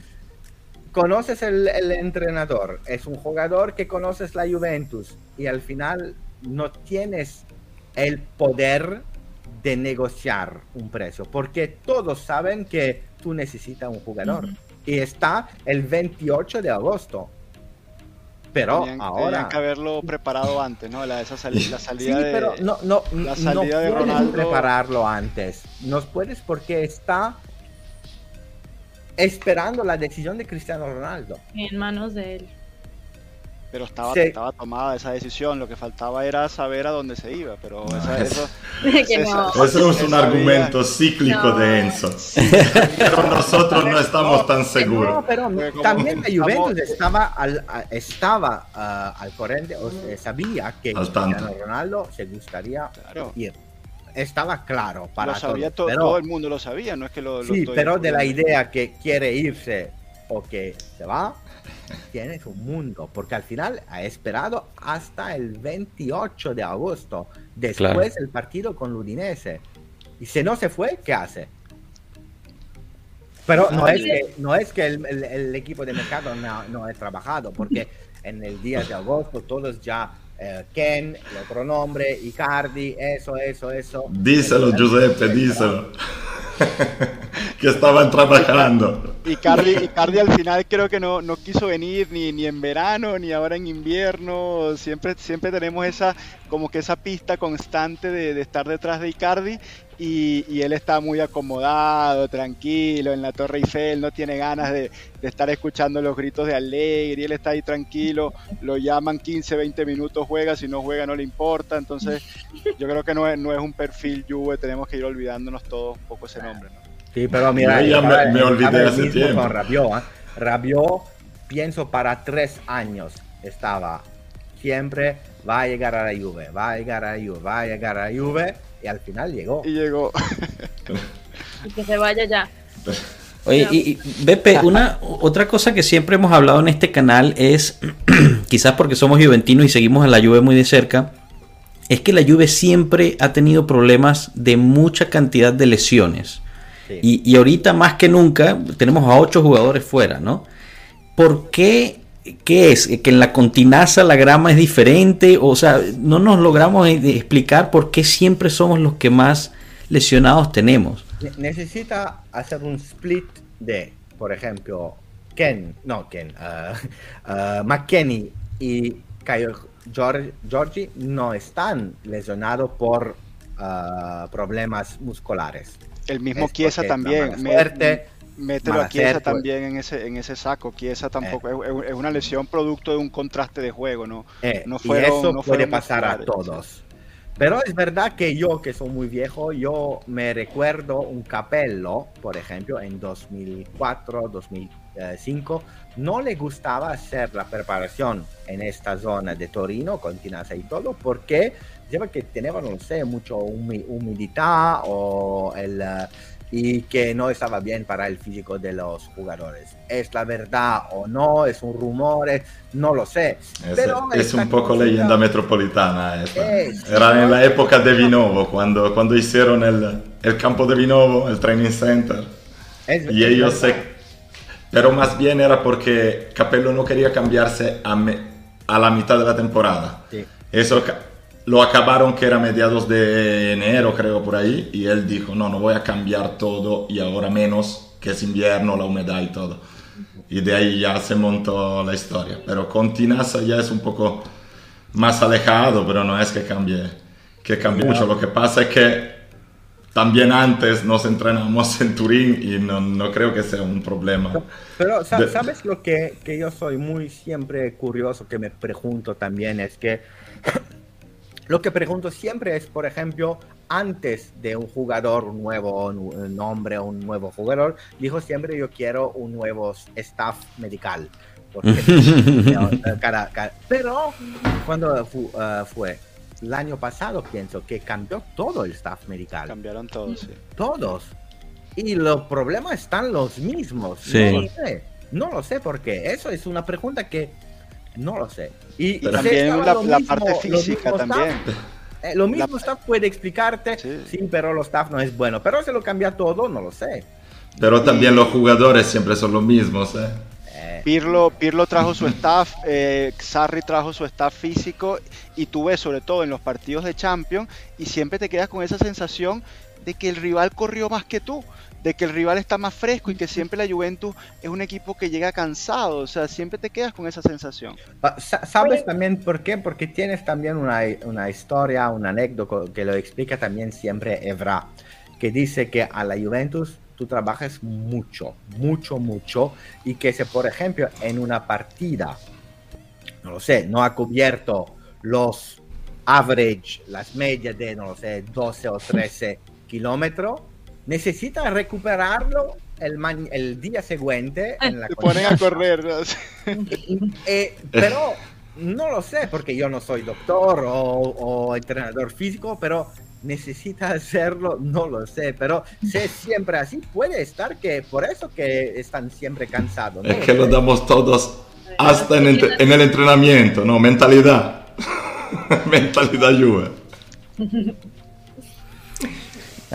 Conoces el, el entrenador, es un jugador que conoces la Juventus y al final no tienes el poder de negociar un precio, porque todos saben que tú necesitas un jugador. Y está el 28 de agosto. Pero Tenían, ahora... tenían que haberlo preparado antes, ¿no? La, esa sali- la Sí, salida de... pero no, no, la no salida de puedes Ronaldo- prepararlo antes. No puedes porque está esperando la decisión de Cristiano Ronaldo. en manos de él. Pero estaba, Sí. estaba tomada esa decisión. Lo que faltaba era saber a dónde se iba, pero esa- eso, Que no. Eso es un argumento cíclico No. de Enzo. Pero nosotros no estamos tan No, seguros. pero también la Juventus estaba al, estaba ah, al corriente, o sea, sabía que Al tanto. Cristiano Ronaldo se gustaría Claro. ir. Estaba claro para lo sabía todos, to- pero- todo el mundo lo sabía, no es que lo, lo Sí, estoy pero de la idea que quiere irse o que se va, tienes un mundo, porque al final ha esperado hasta el 28 de agosto, después Claro. del partido con l'Udinese. Y si no se fue, ¿qué hace? Pero no es que, no es que el, el- el equipo de mercado no, no ha trabajado, porque en el día de agosto todos ya, eh, Ken, el otro nombre, Icardi, eso, eso, eso. Díselo, Giuseppe, díselo. que estaban trabajando. Y Cardi, y Cardi al final creo que no, no quiso venir ni, ni en verano ni ahora en invierno. Siempre, siempre tenemos esa, como que esa pista constante de, de estar detrás de Icardi y, y él está muy acomodado, tranquilo en la Torre Eiffel, no tiene ganas de, de estar escuchando los gritos de Allegri, él está ahí tranquilo, lo llaman 15, 20 minutos, juega, si no juega no le importa, entonces yo creo que no es, no es un perfil Juve, tenemos que ir olvidándonos todos un poco ese nombre. ¿no? Sí, pero mira, Yo ya me- olvidé hace mismo tiempo. Con Rabiot, ¿eh? Rabiot, pienso para tres años estaba siempre va a llegar a la Juve, va a llegar a la Juve, va a llegar a la Juve y al final llegó. Y llegó. Y que se vaya ya. Oye, y, y, Bepe, una otra cosa que siempre hemos hablado en este canal es, quizás porque somos juventinos y seguimos a la Juve muy de cerca, es que la Juve siempre ha tenido problemas de mucha cantidad de lesiones. Sí. Y, y ahorita más que nunca tenemos a ocho jugadores fuera, ¿no? ¿Por qué? ¿Qué es? ¿Que en la continaza la grama es diferente? O sea, no nos logramos eh, explicar por qué siempre somos los que más lesionados tenemos. Ne- Necesita hacer un split de, por ejemplo, Ken, no Ken, uh, uh, McKenny y Caio Gior- Giorgi no están lesionados por uh, problemas musculares. El mismo Es Chiesa también. suerte, mételo a Chiesa también en ese, en ese saco. Chiesa tampoco es, es- es una lesión producto de un contraste de juego, ¿no? Eh, No y fueron- eso no puede pasar a todos. Pero es verdad que yo, que soy muy viejo, yo me recuerdo un capello, por ejemplo, en 2004, 2005, no le gustaba hacer la preparación en esta zona de Torino, con Tinasa y todo, porque lleva que tenía, no sé, mucho humi- humedad o el... y que no estaba bien para el físico de los jugadores. ¿Es la verdad o no? ¿Es un rumor? Es- No lo sé. Es, Pero es un poco cosita- leyenda metropolitana esta. Eh, Era en la época de Vinovo, cuando, cuando hicieron el, el campo de Vinovo, el training center. Es- Y es ellos se... Pero más bien era porque Capello no quería cambiarse a, me- a la mitad de la temporada. Sí. Eso lo acabaron que era mediados de enero, creo, por ahí. Y él dijo, no, no voy a cambiar todo y ahora menos, que es invierno, la humedad y todo. Y de ahí ya se montó la historia. Pero con Tinasa ya es un poco más alejado, pero no es que cambie, que cambie mucho. Lo que pasa es que también antes nos entrenamos en Turín y no, no creo que sea un problema. Pero sabes lo que, que yo soy muy siempre curioso, que me pregunto también, es que lo que pregunto siempre es, por ejemplo, antes de un jugador un nuevo nombre, un nuevo jugador, dijo siempre yo quiero un nuevo staff medical. Porque, pero cuando fu- eh, fue el año pasado, pienso que cambió todo el staff medical Cambiaron todo, sí. todos. Y los problemas están los mismos. Sí. No lo sé. No lo sé por qué. Eso es una pregunta que no lo sé. Y, Pero también la, lo la mismo- parte física también. staff, eh, lo mismo La- staff puede explicarte, Sí. sí. pero los staff no es bueno. Pero se lo cambia todo, no lo sé. Pero también los jugadores siempre son los mismos. ¿eh? Eh, Pirlo, Pirlo trajo su staff, eh, Sarri trajo su staff físico y tú ves sobre todo en los partidos de Champions y siempre te quedas con esa sensación de que el rival corrió más que tú, de que el rival está más fresco y que siempre la Juventus es un equipo que llega cansado, o sea, siempre te quedas con esa sensación. ¿Sabes también por qué? Porque tienes también una, una historia, una anécdota que lo explica también siempre Evra, que dice que a la Juventus tú trabajas mucho, mucho, mucho, y que si por ejemplo en una partida no lo sé, no ha cubierto los average, las medias de, no lo sé, 12 o 13 kilómetros, necesita recuperarlo el, día siguiente en la ponen a correr. ¿no? Eh, pero no lo sé, porque yo no soy doctor o, o entrenador físico, pero necesita hacerlo, no lo sé, pero si es siempre así, puede estar que por eso que están siempre cansados. ¿no? Es que lo damos todos hasta en, entre- en el entrenamiento, ¿no? Mentalidad. Mentalidad Juve.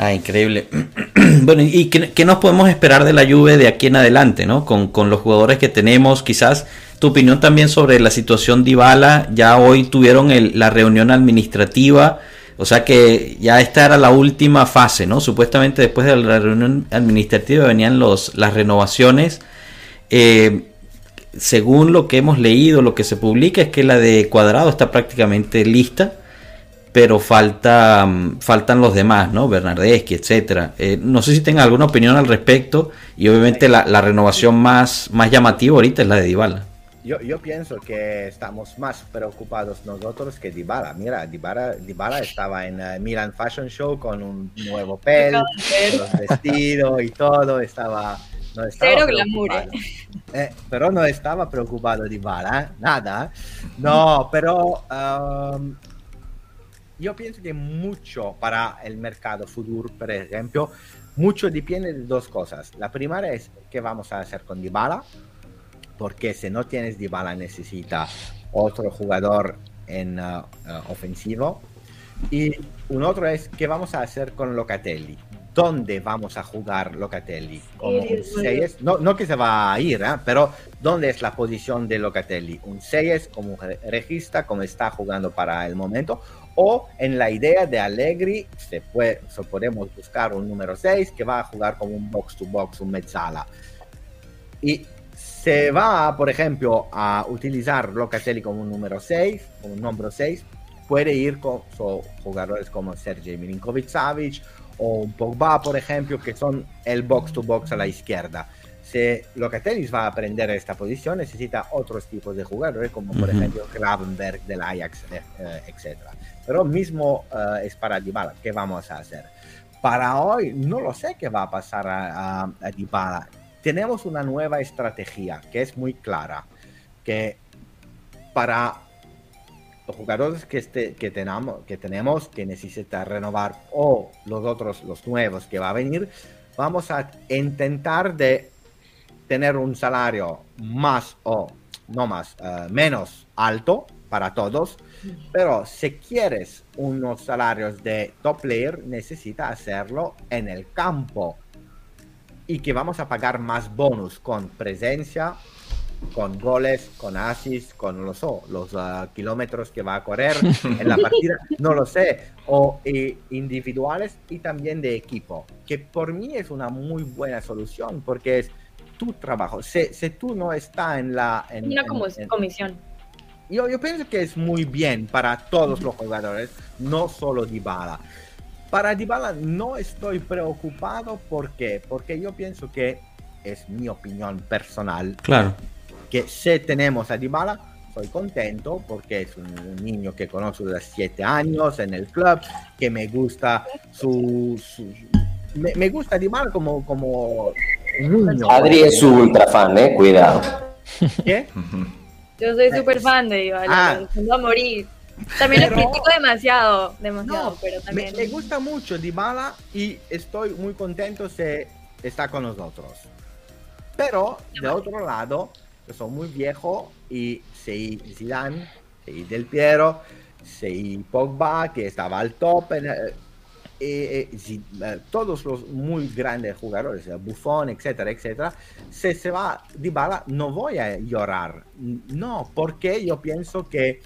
Ah, increíble. bueno, ¿y qué, qué nos podemos esperar de la Juve de aquí en adelante, no? Con, con los jugadores que tenemos, quizás tu opinión también sobre la situación de Ibala. Ya hoy tuvieron el- la reunión administrativa, o sea que ya esta era la última fase, ¿no? Supuestamente después de la reunión administrativa venían los, las renovaciones. Eh, según lo que hemos leído, lo que se publica es que la de Cuadrado está prácticamente lista pero falta, mm, faltan los demás, ¿no? Bernardeschi, etcétera. Eh, no sé si tengan alguna opinión al respecto y obviamente la, la renovación más, más llamativa ahorita es la de Dybala. Yo, yo pienso que estamos más preocupados nosotros que Dybala. Mira, Dybala, Dybala estaba en eh, Milan Fashion Show con un nuevo pelo, los vestidos y todo, estaba... No estaba Cero glamour, preocupado. Eh, pero no estaba preocupado Dybala, ¿eh? nada. No, pero um, yo pienso que mucho para el mercado futuro, por ejemplo, mucho depende de dos cosas. La primera es qué vamos a hacer con Dybala, porque si no tienes Dybala necesita otro jugador en uh, uh, ofensivo. Y un otro es qué vamos a hacer con Locatelli. ¿Dónde vamos a jugar Locatelli? Como un Eres muy 6, no, no que se va a ir, ¿eh? pero ¿dónde es la posición de Locatelli? ¿Un 6 como regista, como está jugando para el momento? O en la idea de Allegri, se, puede, se podemos buscar un número 6 que va a jugar como un box to box, un mezzala. Y se va, por ejemplo, a utilizar Locatelli como un número 6, como un número 6, puede ir con so, jugadores como Sergej Milinkovic-Savic o un Pogba, por ejemplo, que son el box to box a la izquierda. Si Locatelli va a aprender esta posición, necesita otros tipos de jugadores, como por ejemplo Gravenberg del Ajax, eh, eh, etc. Pero mismo eh, es para Dybala, ¿qué vamos a hacer? Para hoy no lo sé qué va a pasar a, a, a Dybala. Tenemos una nueva estrategia que es muy clara, que para los jugadores que, este, que, tenamos, que tenemos que necesita renovar o los otros, los nuevos que va a venir, vamos a intentar de tener un salario más o no más, eh, menos alto para todos, pero si quieres unos salarios de top player, necesita hacerlo en el campo y que vamos a pagar más bonus con presencia, con goles, con asis, con lo sé, los uh, kilómetros que va a correr en la partida, no lo sé, o eh, individuales y también de equipo, que por mí es una muy buena solución porque es tu trabajo. Si, si tú no estás en la... En, Una en- comisión. Yo, yo pienso que es muy bien para todos los jugadores, no solo Dybala. Para Dybala no estoy preocupado, ¿por qué? Porque yo pienso que es mi opinión personal, Claro. que si tenemos a Dybala, soy contento porque es un, un niño que conozco desde 7 años en el club, que me gusta su... su- me, me gusta Dybala como, como niño. Adri es su ultra fan, eh, cuidado. ¿Qué? Yo soy súper fan de Dybala, Ah. lo a morir. También Pero- lo critico demasiado, demasiado, No, pero me, también... me gusta mucho Dybala y estoy muy contento si está con nosotros. Pero de otro lado, yo soy muy viejo y si Zidane, si Del Piero, si Pogba, que estaba al top, en, eh, eh, si- eh, todos los muy grandes jugadores, eh, Buffon, etcétera, etcétera, si se va Dybala no voy a llorar. No, porque yo pienso que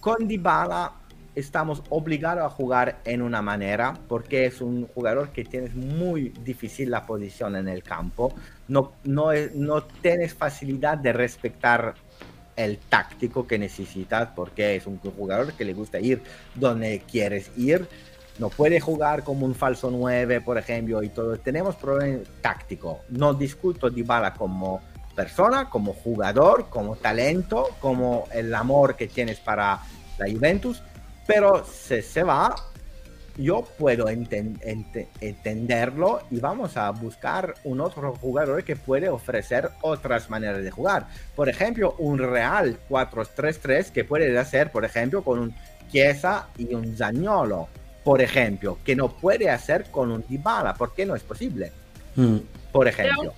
con Dybala estamos obligados a jugar en una manera porque es un jugador que tienes muy difícil la posición en el campo. No, no, no tienes facilidad de respetar el táctico que necesitas porque es un jugador que le gusta ir donde quieres ir. No puede jugar como un falso 9, por ejemplo, y todo. Tenemos problema táctico. No discuto Dybala como persona, como jugador, como talento, como el amor que tienes para la Juventus, pero si se va, yo puedo enten- ente- entenderlo y vamos a buscar un otro jugador que puede ofrecer otras maneras de jugar. Por ejemplo, un Real 4-3-3 que puede hacer, por ejemplo, con un Chiesa y un Zagnolo, por ejemplo, que no puede hacer con un Dybala. ¿Por qué no es posible? Mm. Por ejemplo.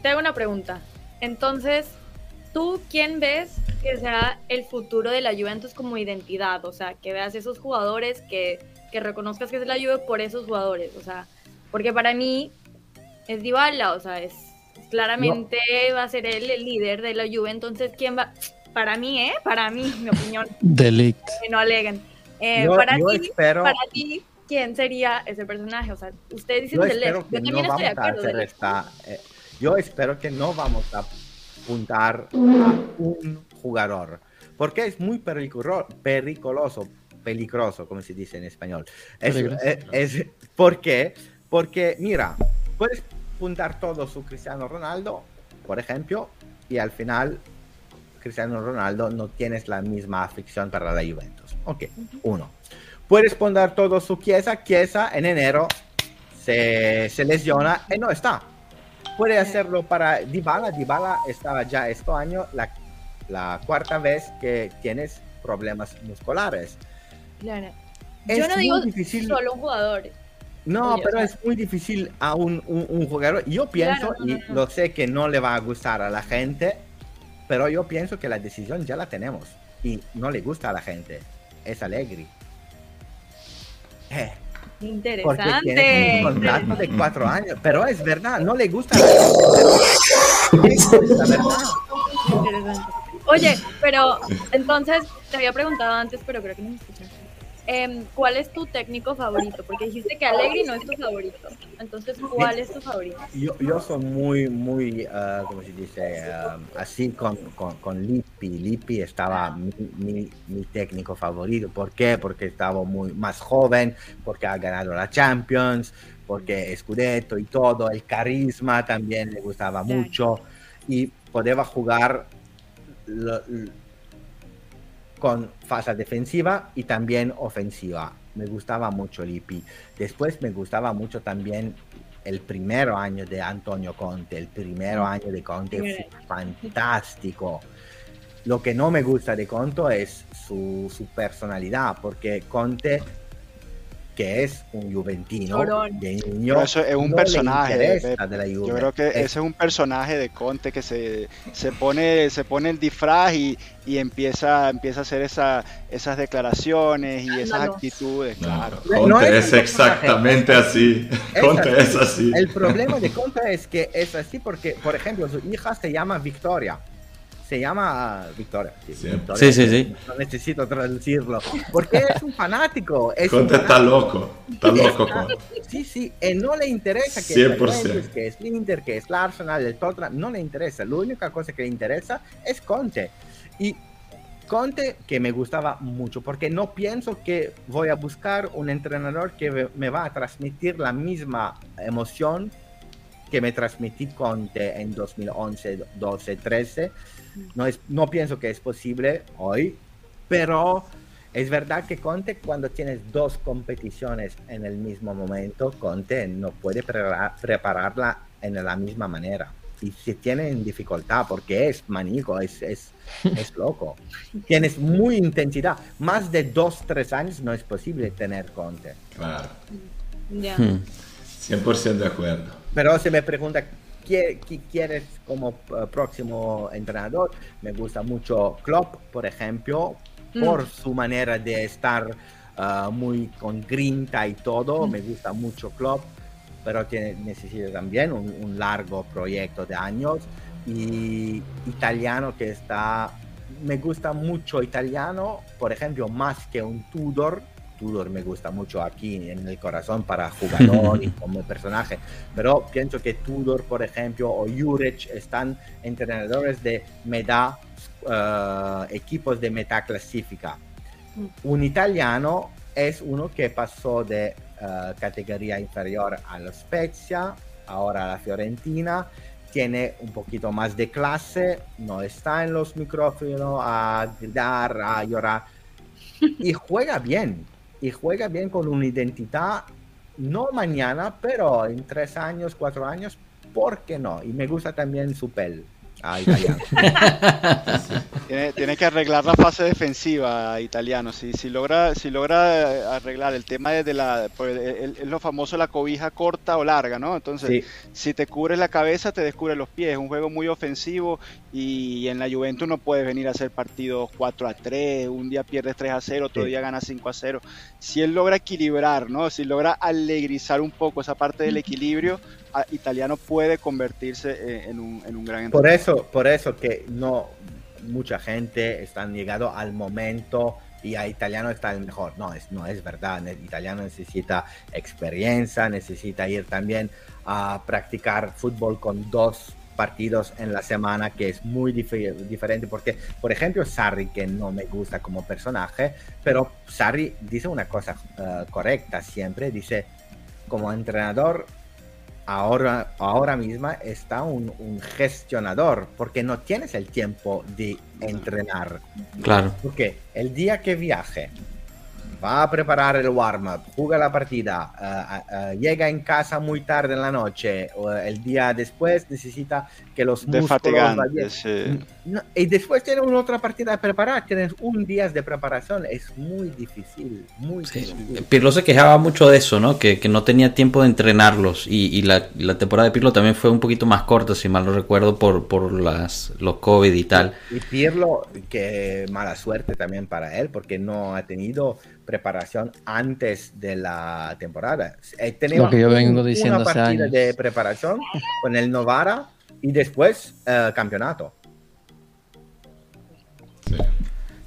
Te hago una pregunta. Entonces, ¿tú quién ves que será el futuro de la Juventus como identidad? O sea, que veas esos jugadores, que, que reconozcas que es la Juve por esos jugadores. O sea, porque para mí es Dybala, o sea, es claramente va a ser él el líder de la Juve. Entonces, ¿quién va? Para mí, ¿eh? Para mí, mi opinión, Delict. que no aleguen. Eh, Yo- para yo ti, espero- para ti, ¿quién sería ese personaje? O sea, ustedes dicen Yo espero Yo que también no estoy vamos de a acuerdo. Delect. esta. eh, yo espero que no vamos a apuntar a un jugador, porque es muy pericolo- pericoloso, peligroso, como se dice en español. Es, Peligroso. eh, es- ¿Por qué? Porque, mira, puedes apuntar todo su Cristiano Ronaldo, por ejemplo, y al final Cristiano Ronaldo no tienes la misma afición para la Juventus. Ok, uno. Puedes poner todo su Chiesa, Chiesa en enero se, se lesiona y no está. Puede hacerlo para Dybala, Dybala estaba ya este año la, la cuarta vez que tienes problemas musculares. Claro. Es Yo no digo difícil- solo un jugador. No, Oye, pero es muy difícil a un, un- un jugador. Yo pienso, Claro, no, y no, lo sé que no le va a gustar a la gente, pero yo pienso que la decisión ya la tenemos. Y no le gusta a la gente. Es Allegri. Eh, porque Interesante. tiene un contrato de cuatro años. Pero es verdad, no le gusta es verdad. Interesante. Oye, pero entonces te había preguntado antes, pero creo que no me escuchaste. Em, ¿Cuál es tu técnico favorito? Porque dijiste que Allegri no es tu favorito. Entonces, ¿cuál es tu favorito? Yo, yo soy muy, muy, ah, ¿cómo se dice? Ah, así con, con, con Lippi. Lippi estaba mi, mi, mi técnico favorito. ¿Por qué? Porque estaba muy más joven, porque ha ganado la Champions, porque Scudetto y todo. El carisma también le gustaba mucho y podía jugar lo- lo- con fase defensiva y también ofensiva. Me gustaba mucho Lippi. Después me gustaba mucho también el primer año de Antonio Conte. El primer año de Conte fue fantástico. Lo que no me gusta de Conte es su, su personalidad, porque Conte, que es un juventino, de niño, Pero eso es un no personaje, de la Juve. Yo creo que Es- ese es un personaje de Conte que se, se pone se pone el disfraz y, y empieza, empieza a hacer esa, esas declaraciones y esas actitudes, No, claro. Conte No es es, exactamente así. Es Conte así. es así. El problema de Conte es que es así porque, por ejemplo, su hija se llama Victoria. Se llama Victoria. Sí. Victoria. Sí, sí, sí. No necesito traducirlo. Porque es un fanático. Es un Conte está fanático. loco. Está loco. Sí, sí, y no le interesa que es la 100%. Juventus, que es Inter, que es el Arsenal, el Tottenham, no le interesa. La única cosa que le interesa es Conte. Y Conte que me gustaba mucho, porque no pienso que voy a buscar un entrenador que me va a transmitir la misma emoción que me transmití Conte en 2011, 12, 13. No, es, no pienso que es posible hoy, pero es verdad que Conte cuando tienes dos competiciones en el mismo momento, Conte no puede prepara- prepararla en la misma manera. Y se tiene en dificultad porque es manico, es, es, es loco. Tienes muy intensidad. Más de dos, tres años no es posible tener Conte. Claro. Ya. Hmm. 100% de acuerdo. Pero si me pregunta qué quieres como eh, próximo entrenador, me gusta mucho Klopp, por ejemplo, Mm. por su manera de estar ah, muy con grinta y todo. Mm. Me gusta mucho Klopp, pero tiene, necesita también un, un largo proyecto de años. Y italiano que está, me gusta mucho italiano, por ejemplo, más que un Tudor. Tudor me gusta mucho aquí en el corazón para jugador y como personaje. Pero pienso que Tudor, por ejemplo, o Juric están entrenadores de meta, eh, equipos de meta clasifica. Un italiano es uno que pasó de eh, categoría inferior a la Spezia, ahora a la Fiorentina. tiene un poquito más de clase, no está en los micrófonos a gritar, a llorar, y juega bien, y juega bien con una identidad, no mañana, pero en tres años, cuatro años, ¿por qué no? Y me gusta también su pel. Ah, italiano. tiene, tiene, que arreglar la fase defensiva italiano. Si, si, logra, si logra arreglar el tema de la. Pues, es lo famoso la cobija corta o larga, ¿no? Entonces, sí. si te cubres la cabeza, te descubre los pies. Es un juego muy ofensivo y en la Juventus no puedes venir a hacer partidos 4 a 3. Un día pierdes 3 a 0, otro sí. día ganas 5 a 0. Si él logra equilibrar, ¿no? Si logra alegrizar un poco esa parte del equilibrio, italiano puede convertirse en un, en un gran por eso por eso que no mucha gente están llegando al momento y a italiano está el mejor. No es no es verdad. El italiano necesita experiencia necesita ir también a practicar fútbol con dos partidos en la semana que es muy dif diferente porque por ejemplo Sarri que no me gusta como personaje pero Sarri dice una cosa uh, correcta siempre. Dice como entrenador ahora, ahora misma está un, un, gestionador, porque no tienes el tiempo de entrenar. Claro. Porque el día que viaje, va a preparar el warm-up, juega la partida, uh, uh, uh, llega en casa muy tarde en la noche, o el día después necesita que los músculos sí. no, y después tiene una otra partida de preparar, tienes un día de preparación, es muy difícil, muy sí. difícil. Pirlo se quejaba mucho de eso, ¿no? Que, que no tenía tiempo de entrenarlos y, y la, la, temporada de Pirlo también fue un poquito más corta, si mal no recuerdo, por, por las, los COVID y tal. Y Pirlo, que mala suerte también para él, porque no ha tenido preparación antes de la temporada. He tenido Lo que yo vengo diciendo una partida de preparación con el Novara y después uh, campeonato. Sí.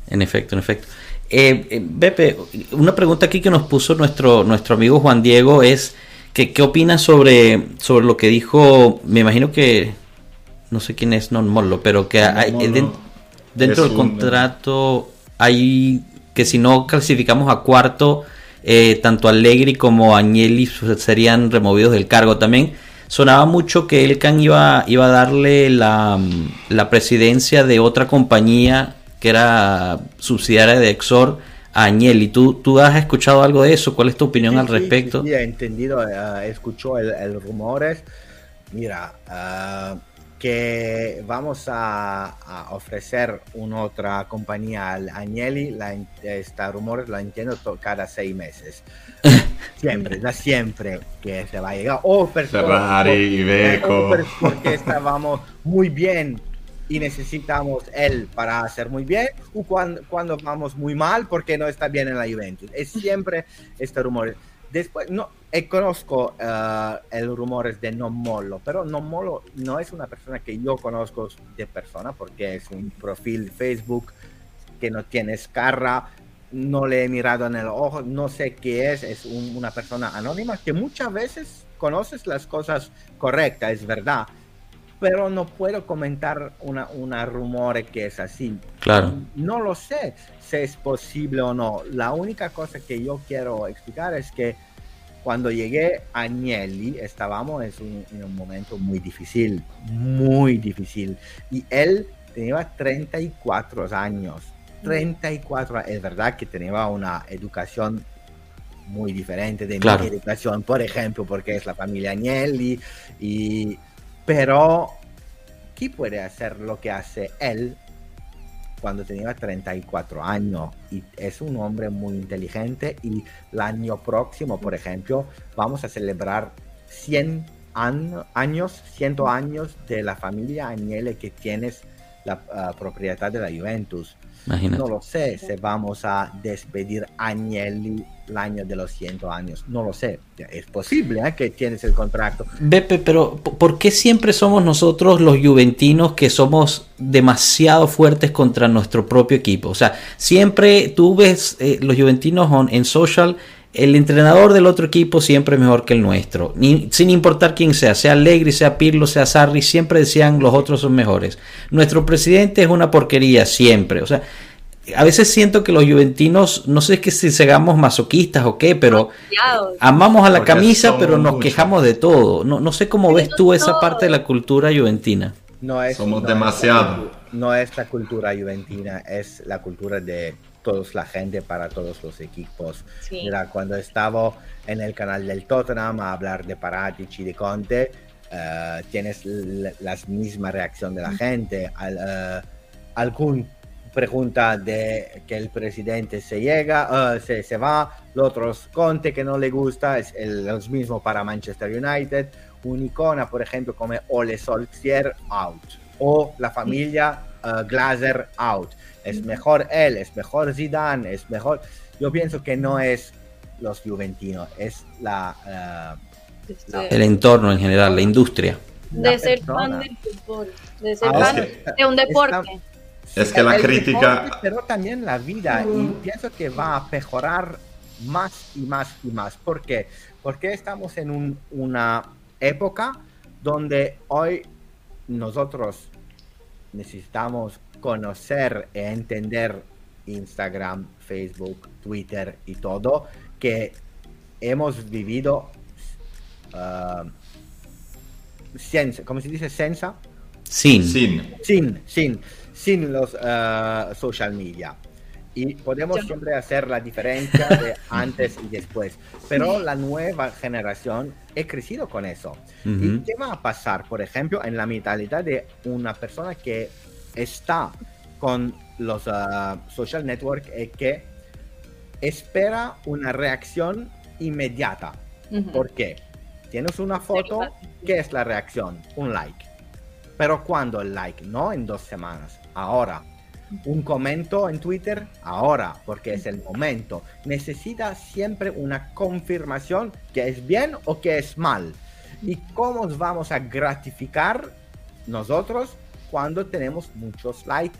En efecto, en efecto. Eh, eh, Bepe, una pregunta aquí que nos puso nuestro, nuestro amigo Juan Diego es que, ¿qué opinas sobre, sobre lo que dijo, me imagino que, no sé quién es Non Mollo, pero que hay, No, no, den- dentro del un- contrato hay que si no clasificamos a cuarto, eh, tanto Allegri como Agnelli serían removidos del cargo. También sonaba mucho que Elkan iba, iba a darle la, mm, la presidencia de otra compañía que era subsidiaria de Exor a Agnelli. ¿Tú, ¿Tú has escuchado algo de eso? ¿Cuál es tu opinión Sí, al respecto? Sí, sí, he entendido, eh, escuchó el, el rumores. Mira, eh, que vamos a, a ofrecer una otra compañía al Agnelli, la, esta rumores la entiendo cada seis meses. Siempre, da siempre que se va a llegar. O personas- Ferrari, Iveco. o per- porque estábamos muy bien y necesitamos él para hacer muy bien, o cuando, cuando vamos muy mal porque no está bien en la Juventus. Es siempre este rumor. Después, no, eh, conozco eh, el rumores de Non Mollo, pero Non Mollo no es una persona que yo conozco de persona porque es un perfil de Facebook que no tiene escarra, no le he mirado en el ojo, no sé qué es, es un- una persona anónima que muchas veces conoces las cosas correctas, es verdad, pero no puedo comentar una, una rumor que es así. Claro. No lo sé si es posible o no. La única cosa que yo quiero explicar es que cuando llegué a Agnelli estábamos en un, en un momento muy difícil, muy difícil. Y él tenía 34 años. 34, es verdad que tenía una educación muy diferente de Claro. mi educación, por ejemplo, porque es la familia Agnelli, y, pero ¿qué puede hacer lo que hace él cuando tenía 34 años? Y es un hombre muy inteligente y el año próximo, por ejemplo, vamos a celebrar 100 an- años, 100 años de la familia Agnelli que tienes la ah, propiedad de la Juventus. Imagínate. No lo sé si vamos a despedir a Agnelli el año de los 100 años. No lo sé. Es posible ¿eh? que tienes el contrato. Bepe, pero ¿por por qué siempre somos nosotros los juventinos que somos demasiado fuertes contra nuestro propio equipo? O sea, siempre tú ves eh, los juventinos on- en social, el entrenador del otro equipo siempre es mejor que el nuestro, Ni- sin importar quién sea, sea Allegri, sea Pirlo, sea Sarri, siempre decían los otros son mejores. Nuestro presidente es una porquería siempre, o sea, a veces siento que los juventinos, no sé que si seamos masoquistas o qué, pero amamos a la Porque camisa, pero nos quejamos de todo. No, no sé cómo Pero ves tú esa parte de la cultura juventina. No es, Somos no demasiado. Es, no es la cultura juventina, es la cultura de todos la gente para todos los equipos. Sí. Mira, cuando estaba en el canal del Tottenham a hablar de Paratici de Conte, eh, tienes la misma reacción de la gente. Al, eh, algún pregunta de que el presidente se llega, eh, se, se va, los otros Conte que no le gusta, es el, los mismo para Manchester United, un icona, por ejemplo, como Ole Solskjaer, out, o la familia eh, Glazer, out. Es mejor él, es mejor Zidane, es mejor... Yo pienso que no es los juventinos, es la... Este, El entorno en general, la industria. la de ser persona. fan del fútbol, de ser Ahora, fan de un deporte. está- Es que la crítica- deporte, pero también la vida y pienso que va a mejorar más y más y más. ¿Por qué? Porque estamos en un- una época donde hoy nosotros necesitamos conocer e entender Instagram, Facebook, Twitter y todo que hemos vivido senza, ¿cómo se dice? Senza Sin. Sin. sin, sin, sin los eh, social media. Y podemos siempre hacer la diferencia de antes y después. Pero la nueva generación he crecido con eso. ¿Y Ujú. qué va a pasar, por ejemplo, en la mentalidad de una persona que está con los eh, social network y que espera una reacción inmediata? Ujú. ¿Por qué? Tienes una foto. ¿qué es la reacción? Un like. Pero ¿cuándo el like? No en dos semanas, ahora. Un comento en Twitter, ahora, porque es el momento. Necesita siempre una confirmación que es bien o que es mal. ¿Y cómo vamos a gratificar nosotros cuando tenemos muchos likes,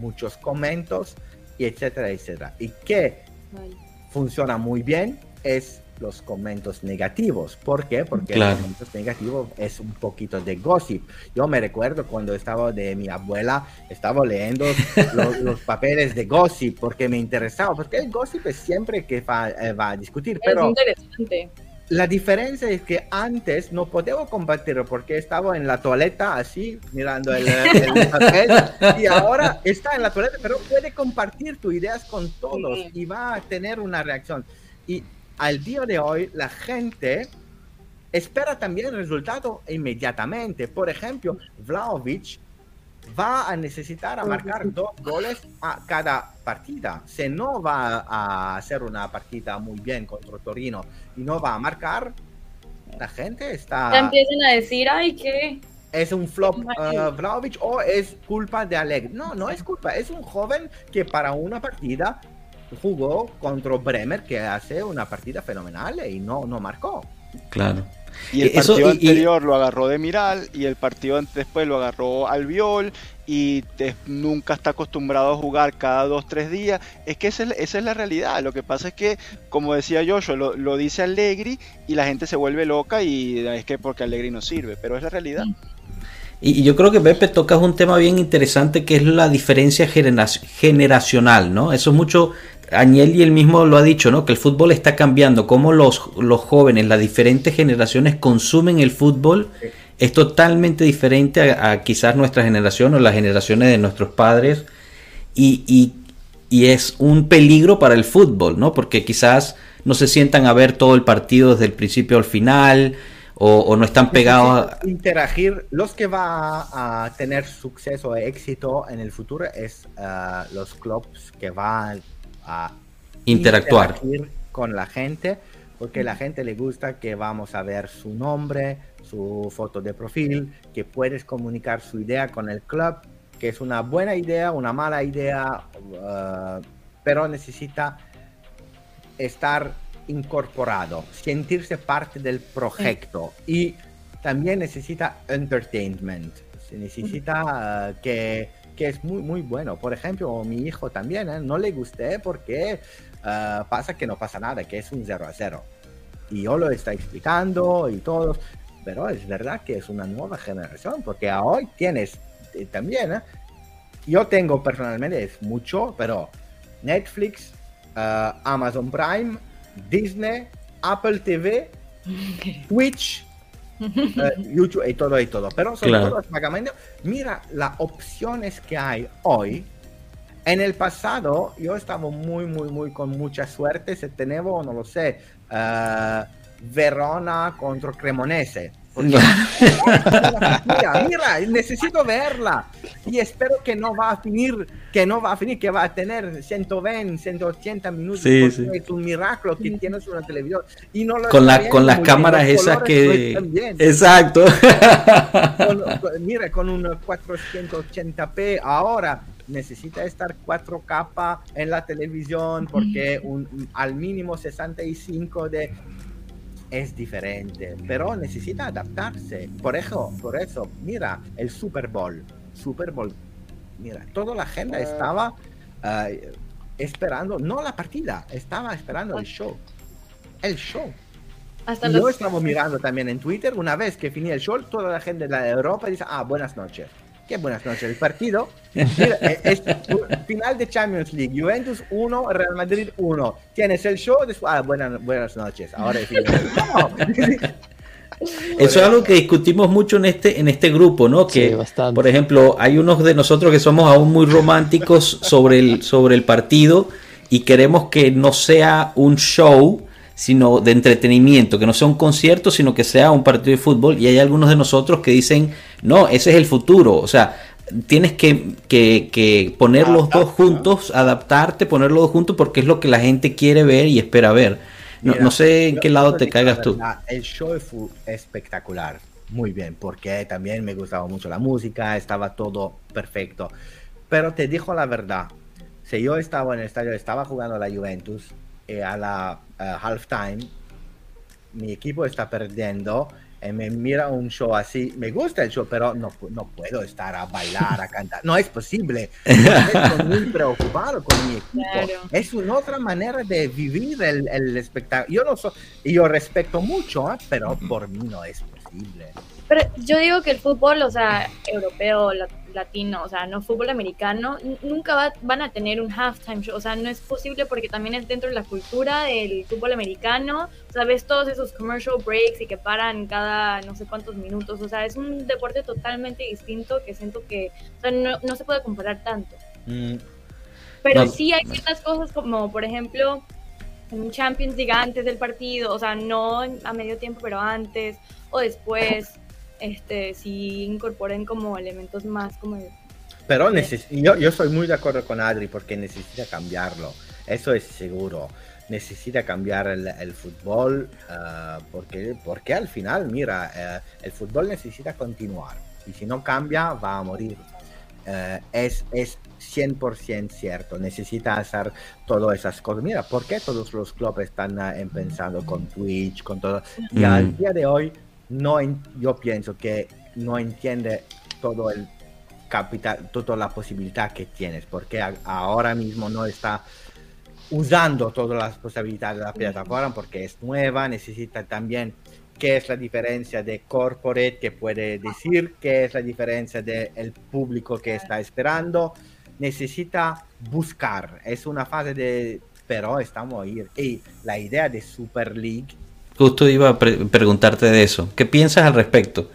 muchos comentos, y etcétera, etcétera? ¿Y qué Vale. funciona muy bien es los comentarios negativos. ¿Por qué? Porque Claro. los comentarios negativos es un poquito de gossip. Yo me recuerdo cuando estaba de mi abuela, estaba leyendo los, los papeles de gossip porque me interesaba, porque el gossip es siempre que va, eh, va a discutir, Es pero interesante. La diferencia es que antes no podía compartirlo porque estaba en la toaleta así mirando el, el papel y ahora está en la toaleta pero puede compartir tus ideas con todos Sí. y va a tener una reacción y al día de hoy la gente espera también el resultado inmediatamente por ejemplo Vlaovic va a necesitar a marcar dos goles a cada partida. Si no va a hacer una partida muy bien contra Torino y no va a marcar, la gente Ya está... empiezan a decir, ay, que Es un flop uh, Vlahovic o es culpa de Allegri. No, no es culpa. Es un joven que para una partida jugó contra Bremer que hace una partida fenomenal y no, no marcó. Claro. Y el Eso, partido y- y- anterior lo agarró de Miral y el partido después lo agarró Albiol y te- nunca está acostumbrado a jugar cada dos, tres días. Es que esa es, esa es la realidad. Lo que pasa es que, como decía Joshua, lo, lo dice Allegri y la gente se vuelve loca y es que porque Allegri no sirve, pero es la realidad. Y y yo creo que Pepe tocas un tema bien interesante que es la diferencia genera- generacional, ¿no? Eso es mucho, Agnelli él mismo lo ha dicho, ¿no? Que el fútbol está cambiando, cómo los, los jóvenes, las diferentes generaciones consumen el fútbol es totalmente diferente a, a quizás nuestra generación o las generaciones de nuestros padres y, y- y es un peligro para el fútbol, ¿no? Porque quizás no se sientan a ver todo el partido desde el principio al final o, o no están pegados a... interagir. Los que va a tener suceso éxito en el futuro es ah, los clubs que van a Interactuar. con la gente, porque la gente le gusta que vamos a ver su nombre, su foto de perfil, que puedes comunicar su idea con el club, que es una buena idea, una mala idea, ah, pero necesita estar incorporado, sentirse parte del proyecto y también necesita entertainment, se necesita eh, que, que es muy muy bueno. Por ejemplo, mi hijo también eh, no le gusté porque eh, pasa que no pasa nada, que es un 0 a 0. Y yo lo está explicando y todo, pero es verdad que es una nueva generación porque hoy tienes eh, también, eh, yo tengo personalmente es mucho, pero Netflix, eh, Amazon Prime, Disney, Apple TV, Twitch, eh, YouTube y todo y todo. Pero son Claro. todos pagamentos. Mira las opciones que hay hoy. En el pasado yo estaba muy, muy, muy con mucha suerte. Se tenemos, no lo sé, eh, Verona contra Cremonese. Porque- mira, mira, necesito verla. Y espero que no va a finir, que no va a finir, que va a tener 120, 180 minutos. Sí, sí. Es un milagro que tienes una televisión. Y no Con, la, con las cámaras esas no que... Exacto. Con- con- mira, con un 480p ahora necesita estar 4K en la televisión porque un, un- al mínimo 65 de es diferente, pero necesita adaptarse. Por eso, por eso, mira, el Super Bowl, Super Bowl, mira, toda la gente estaba eh, esperando, no la partida, estaba esperando el show. El show. Hasta Y yo los... estaba mirando también en Twitter, una vez que finía el show, toda la gente de la Europa dice, ah, buenas noches. Qué buenas noches. El partido, mira, eh, es final de Champions League, Juventus 1, Real Madrid 1. Tienes el show, después, ah, buenas, buenas noches. Ahora. No. Eso es algo que discutimos mucho en este, en este grupo, ¿no? Que, Sí, por ejemplo, hay unos de nosotros que somos aún muy románticos sobre el, sobre el partido y queremos que no sea un show, sino de entretenimiento, que no sea un concierto, sino que sea un partido de fútbol. Y hay algunos de nosotros que dicen, no, ese es el futuro. O sea, tienes que, que- que poner los dos juntos, adaptarte, poner los dos juntos, porque es lo que la gente quiere ver y espera ver. No, Mira, no sé en qué lado te caigas tú. El show fue espectacular, muy bien, porque también me gustaba mucho la música, estaba todo perfecto. Pero te digo la verdad, si yo estaba en el estadio, estaba jugando la Juventus, y a la eh, halftime, mi equipo está perdiendo, y me mira un show así, me gusta el show, pero no, no puedo estar a bailar, a cantar, no es posible. Estoy muy preocupado con mi equipo. Claro. Es una otra manera de vivir el, el espectáculo. Yo no soy, y yo respeto mucho, ¿eh? pero por mí no es posible. Pero yo digo que el fútbol, o sea, europeo, la- latino, o sea, no fútbol americano, nunca va- van a tener un halftime show. O sea, no es posible porque también es dentro de la cultura del fútbol americano. O sea, ves todos esos commercial breaks y que paran cada no sé cuántos minutos. O sea, es un deporte totalmente distinto que siento que, o sea, no, no se puede comparar tanto. Mm, Pero No. sí hay ciertas cosas como, por ejemplo, un Champions League antes del partido, o sea, no a medio tiempo, pero antes o después, este, sí incorporen como elementos más como de- Pero neces- yo, yo estoy muy de acuerdo con Adri porque necesita cambiarlo. Eso es seguro. Necesita cambiar el, el fútbol ah, porque, porque al final, mira, eh, el fútbol necesita continuar. Y si no cambia, va a morir. Eh, es, es 100% cierto. Necesita hacer todas esas cosas. Mira, ¿por qué todos los clubes están ah, empezando con Twitch, con todo? Y Mm. al día de hoy, no yo pienso que no entiende todo el capital, toda la posibilidad que tienes, porque a- ahora mismo no está usando todas las posibilidades de la plataforma porque es nueva, necesita también qué es la diferencia de corporate que puede decir, qué es la diferencia del público que está esperando, necesita buscar, es una fase de, pero estamos ahí. Y la idea de Super League Justo iba a pre- preguntarte de eso. ¿Qué piensas al respecto?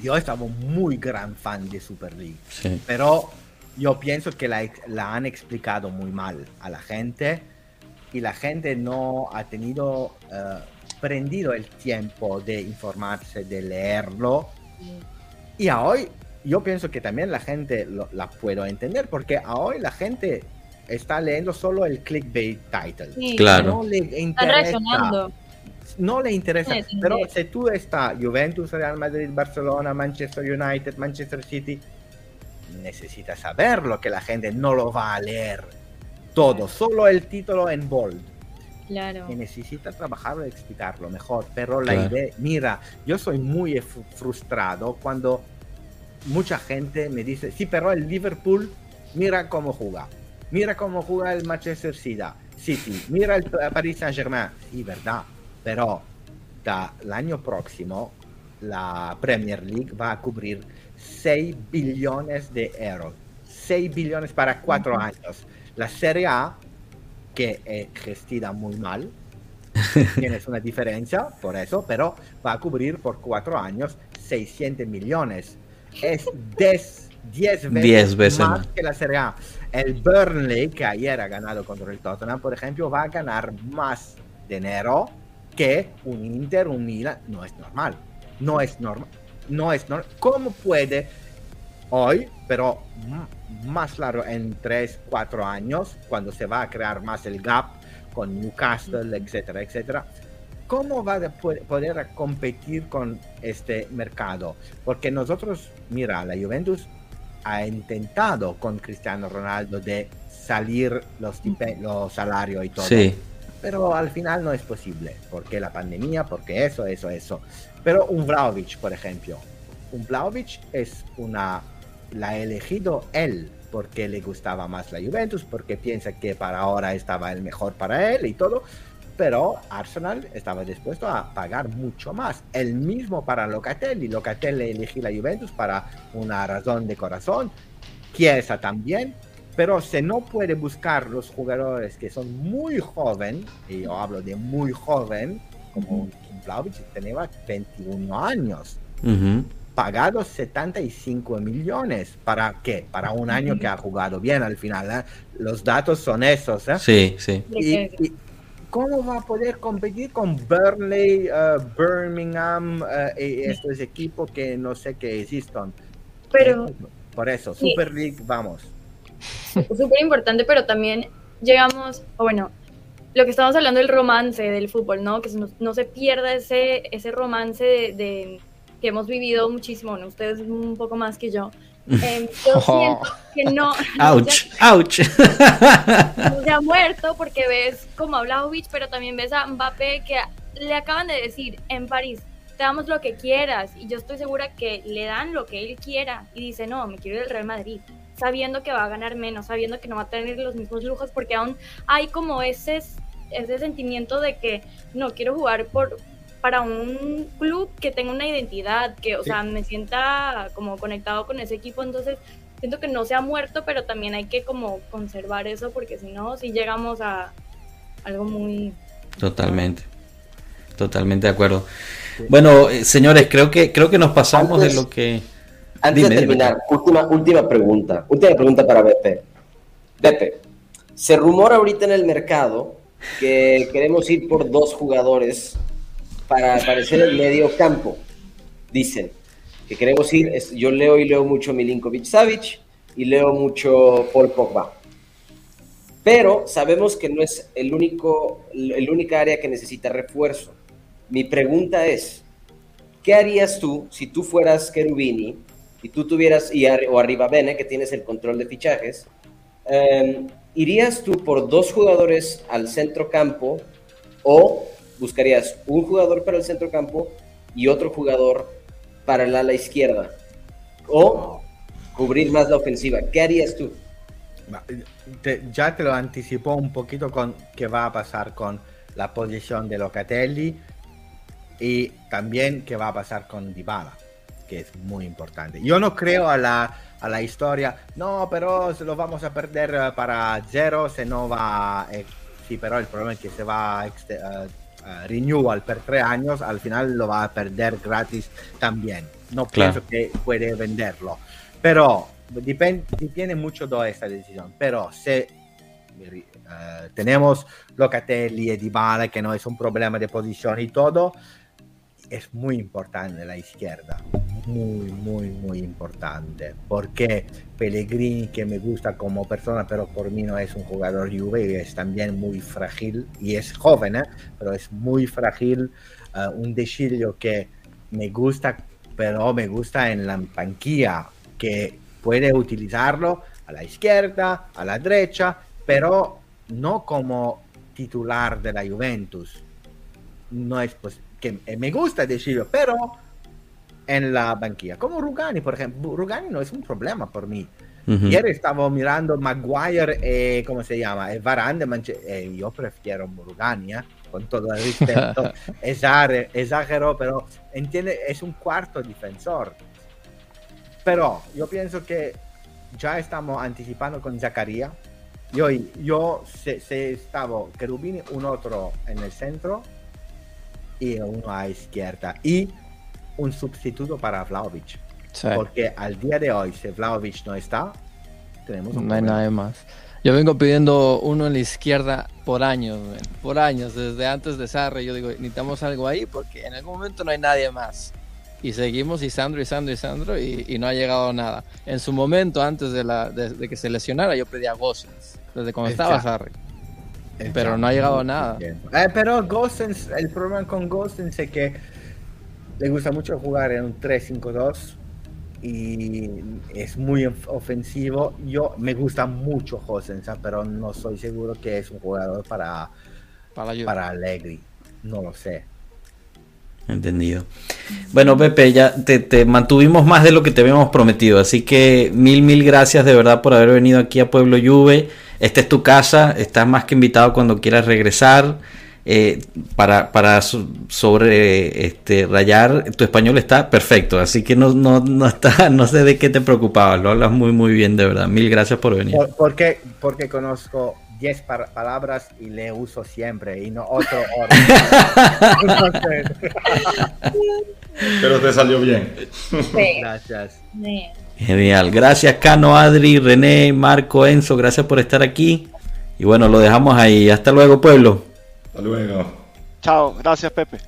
yo estaba muy gran fan de Super League, Sí. pero yo pienso que la, la han explicado muy mal a la gente y la gente no ha tenido eh, prendido el tiempo de informarse, de leerlo. Y a hoy yo pienso que también la gente lo- la puedo entender porque a hoy la gente está leyendo solo el clickbait title. Sí, Claro. No le interesa. No le interesa. Pero si tú estás Juventus, Real Madrid, Barcelona, Manchester United, Manchester City, necesitas saber lo que la gente no lo va a leer todo, solo el título en bold. Claro. Y necesita trabajar y explicarlo mejor. Pero la Claro. idea, mira, yo soy muy fru- frustrado cuando mucha gente me dice, sí, pero el Liverpool, mira cómo juega. Mira cómo juega el Manchester City. City. Mira el Pa- Paris Saint Germain. Sí, verdad. Pero el año próximo la Premier League va a cubrir 6 billones de euros. 6 billones para 4 años. La Serie A, que es gestida muy mal, tienes una diferencia por eso, pero va a cubrir por cuatro años 600 millones. Es 10 veces, Diez veces más más. que la Serie A. El Burnley, que ayer ha ganado contra el Tottenham, por ejemplo, va a ganar más dinero que un Inter, un Milan. No es normal. No es normal. No es normal. ¿Cómo puede hoy, pero más claro en 3, 4 años, cuando se va a crear más el gap con Newcastle, etcétera, etcétera? ¿Cómo va a po- poder competir con este mercado? Porque nosotros, mira, la Juventus ha intentado con Cristiano Ronaldo de salir los, los salarios y todo. Sí, Pero al final no es posible, porque la pandemia, porque eso, eso, eso. Pero un Vlaovic, por ejemplo, un Vlaovic es una, la ha elegido él, porque le gustaba más la Juventus, porque piensa que para ahora estaba el mejor para él y todo. Pero Arsenal estaba dispuesto a pagar mucho más. El mismo para Locatelli. Locatelli eligió la Juventus para una razón de corazón. Chiesa también. Pero se no puede buscar los jugadores que son muy joven, y yo hablo de muy joven, como que tenía 21 años, ujú, pagados 75 millones. ¿Para qué? Para un año que ha jugado bien al final. ¿eh? Los datos son esos. ¿eh? sí, sí. Y, y ¿Cómo va a poder competir con Burnley, eh, Birmingham eh, y estos equipos que no sé qué existen? Pero Por eso, Sí. Super League, vamos. Súper importante, pero también llegamos, o bueno, lo que estamos hablando del romance del fútbol, ¿no? Que no, no se pierda ese, ese romance de, de- que hemos vivido muchísimo, ¿no? Ustedes un poco más que yo. Eh, yo siento que no, no se, Ouch, ouch. no se ha muerto porque ves como a Vlahovic, pero también ves a Mbappé que le acaban de decir en París, te damos lo que quieras y yo estoy segura que le dan lo que él quiera y dice, no, me quiero ir al Real Madrid, sabiendo que va a ganar menos, sabiendo que no va a tener los mismos lujos porque aún hay como ese, ese sentimiento de que no quiero jugar por para un club que tenga una identidad, que, o Sí. sea, me sienta como conectado con ese equipo, entonces siento que no se ha muerto, pero también hay que como conservar eso, porque si no, si llegamos a algo muy... Totalmente. Totalmente de acuerdo. Bueno, eh, señores, creo que creo que nos pasamos Antes- de lo que Antes Dime, de dime. terminar, última, última pregunta. Última pregunta para Bepe. Bepe, se rumora ahorita en el mercado que queremos ir por dos jugadores para aparecer en medio campo. Dicen que queremos ir, yo leo y leo mucho Milinkovic Savic y leo mucho Paul Pogba. Pero sabemos que no es el único, el única área que necesita refuerzo. Mi pregunta es, ¿qué harías tú si tú fueras Cherubini y tú tuvieras, y o arriba Bene, que tienes el control de fichajes, eh, ¿irías tú por dos jugadores al centro campo o buscarías un jugador para el centro campo y otro jugador para el ala izquierda? O cubrir más la ofensiva. ¿Qué harías tú? Te- ya te lo anticipó un poquito con qué va a pasar con la posición de Locatelli y también qué va a pasar con Dybala, que es muy importante. Yo no creo a la, a la historia, no, pero se lo vamos a perder eh, para cero, se no va... eh, sí, pero el problema es que se va a eh, eh, renewal per tres años, al final lo va a perder gratis también. No Claro. pienso que puede venderlo. Pero depende, depende mucho de esta decisión. Pero si eh, tenemos Locatelli y Dybala, que no es un problema de posición y todo, es muy importante la izquierda. Muy, muy, muy importante. Porque Pellegrini, que me gusta como persona, pero por mí no es un jugador Juve, es también muy frágil. Y es joven, ¿eh? pero es muy frágil. eh, un Deschilio que me gusta, pero me gusta en la banquilla, que puede utilizarlo a la izquierda, a la derecha, pero no como titular de la Juventus. No es pos- que eh, me gusta decirlo, pero en la banquilla. Como Rugani, por ejemplo. Rugani no es un problema por mí. Ujú. Ieri stavo mirando Maguire e come si chiama? E Varane, Manche- e io prefiero Rugani, eh, con todo el respeto. Esagero, pero entiende, es un cuarto defensor. Pero yo pienso que ya estamos anticipando con Zaccaria Yo, yo se, se estaba Cherubini, un otro en el centro y uno a izquierda. Y un sustituto para Vlaovic. Sí, Porque al día de hoy, si Vlaovic no está, tenemos un no hay nadie más. Yo vengo pidiendo uno en la izquierda por años, man, por años, desde antes de Sarri. Yo digo, necesitamos algo ahí porque en algún momento no hay nadie más. Y seguimos y Sandro y Sandro y Sandro y, y no ha llegado nada. En su momento, antes de, la, de, de que se lesionara, yo pedía Gosens, desde cuando estaba Exacto. Pero no ha llegado nada. Eh, pero Gosens, el problema con Gosens es que le gusta mucho jugar en un 3-5-2 y es muy of- ofensivo. Yo me gusta mucho Gosens, ah, pero no soy seguro que es un jugador para, para Allegri. No lo sé. Entendido. Bueno, Pepe, ya te, te mantuvimos más de lo que te habíamos prometido, así que mil, mil gracias de verdad por haber venido aquí a Pueblo Juve. Esta es tu casa, estás más que invitado cuando quieras regresar. Eh, para para so- sobre este rayar tu español está perfecto así que no, no, no está no sé de qué te preocupabas lo hablas muy muy bien de verdad mil gracias por venir Por- porque, porque conozco 10 par- palabras y le uso siempre y no otro Pero te salió bien. Sí. gracias. Sí. Genial. Gracias, Cano, Adri, René, Marco, Enzo. Gracias por estar aquí. Y bueno, lo dejamos ahí. Hasta luego, pueblo. Hasta luego. Chao, gracias Pepe.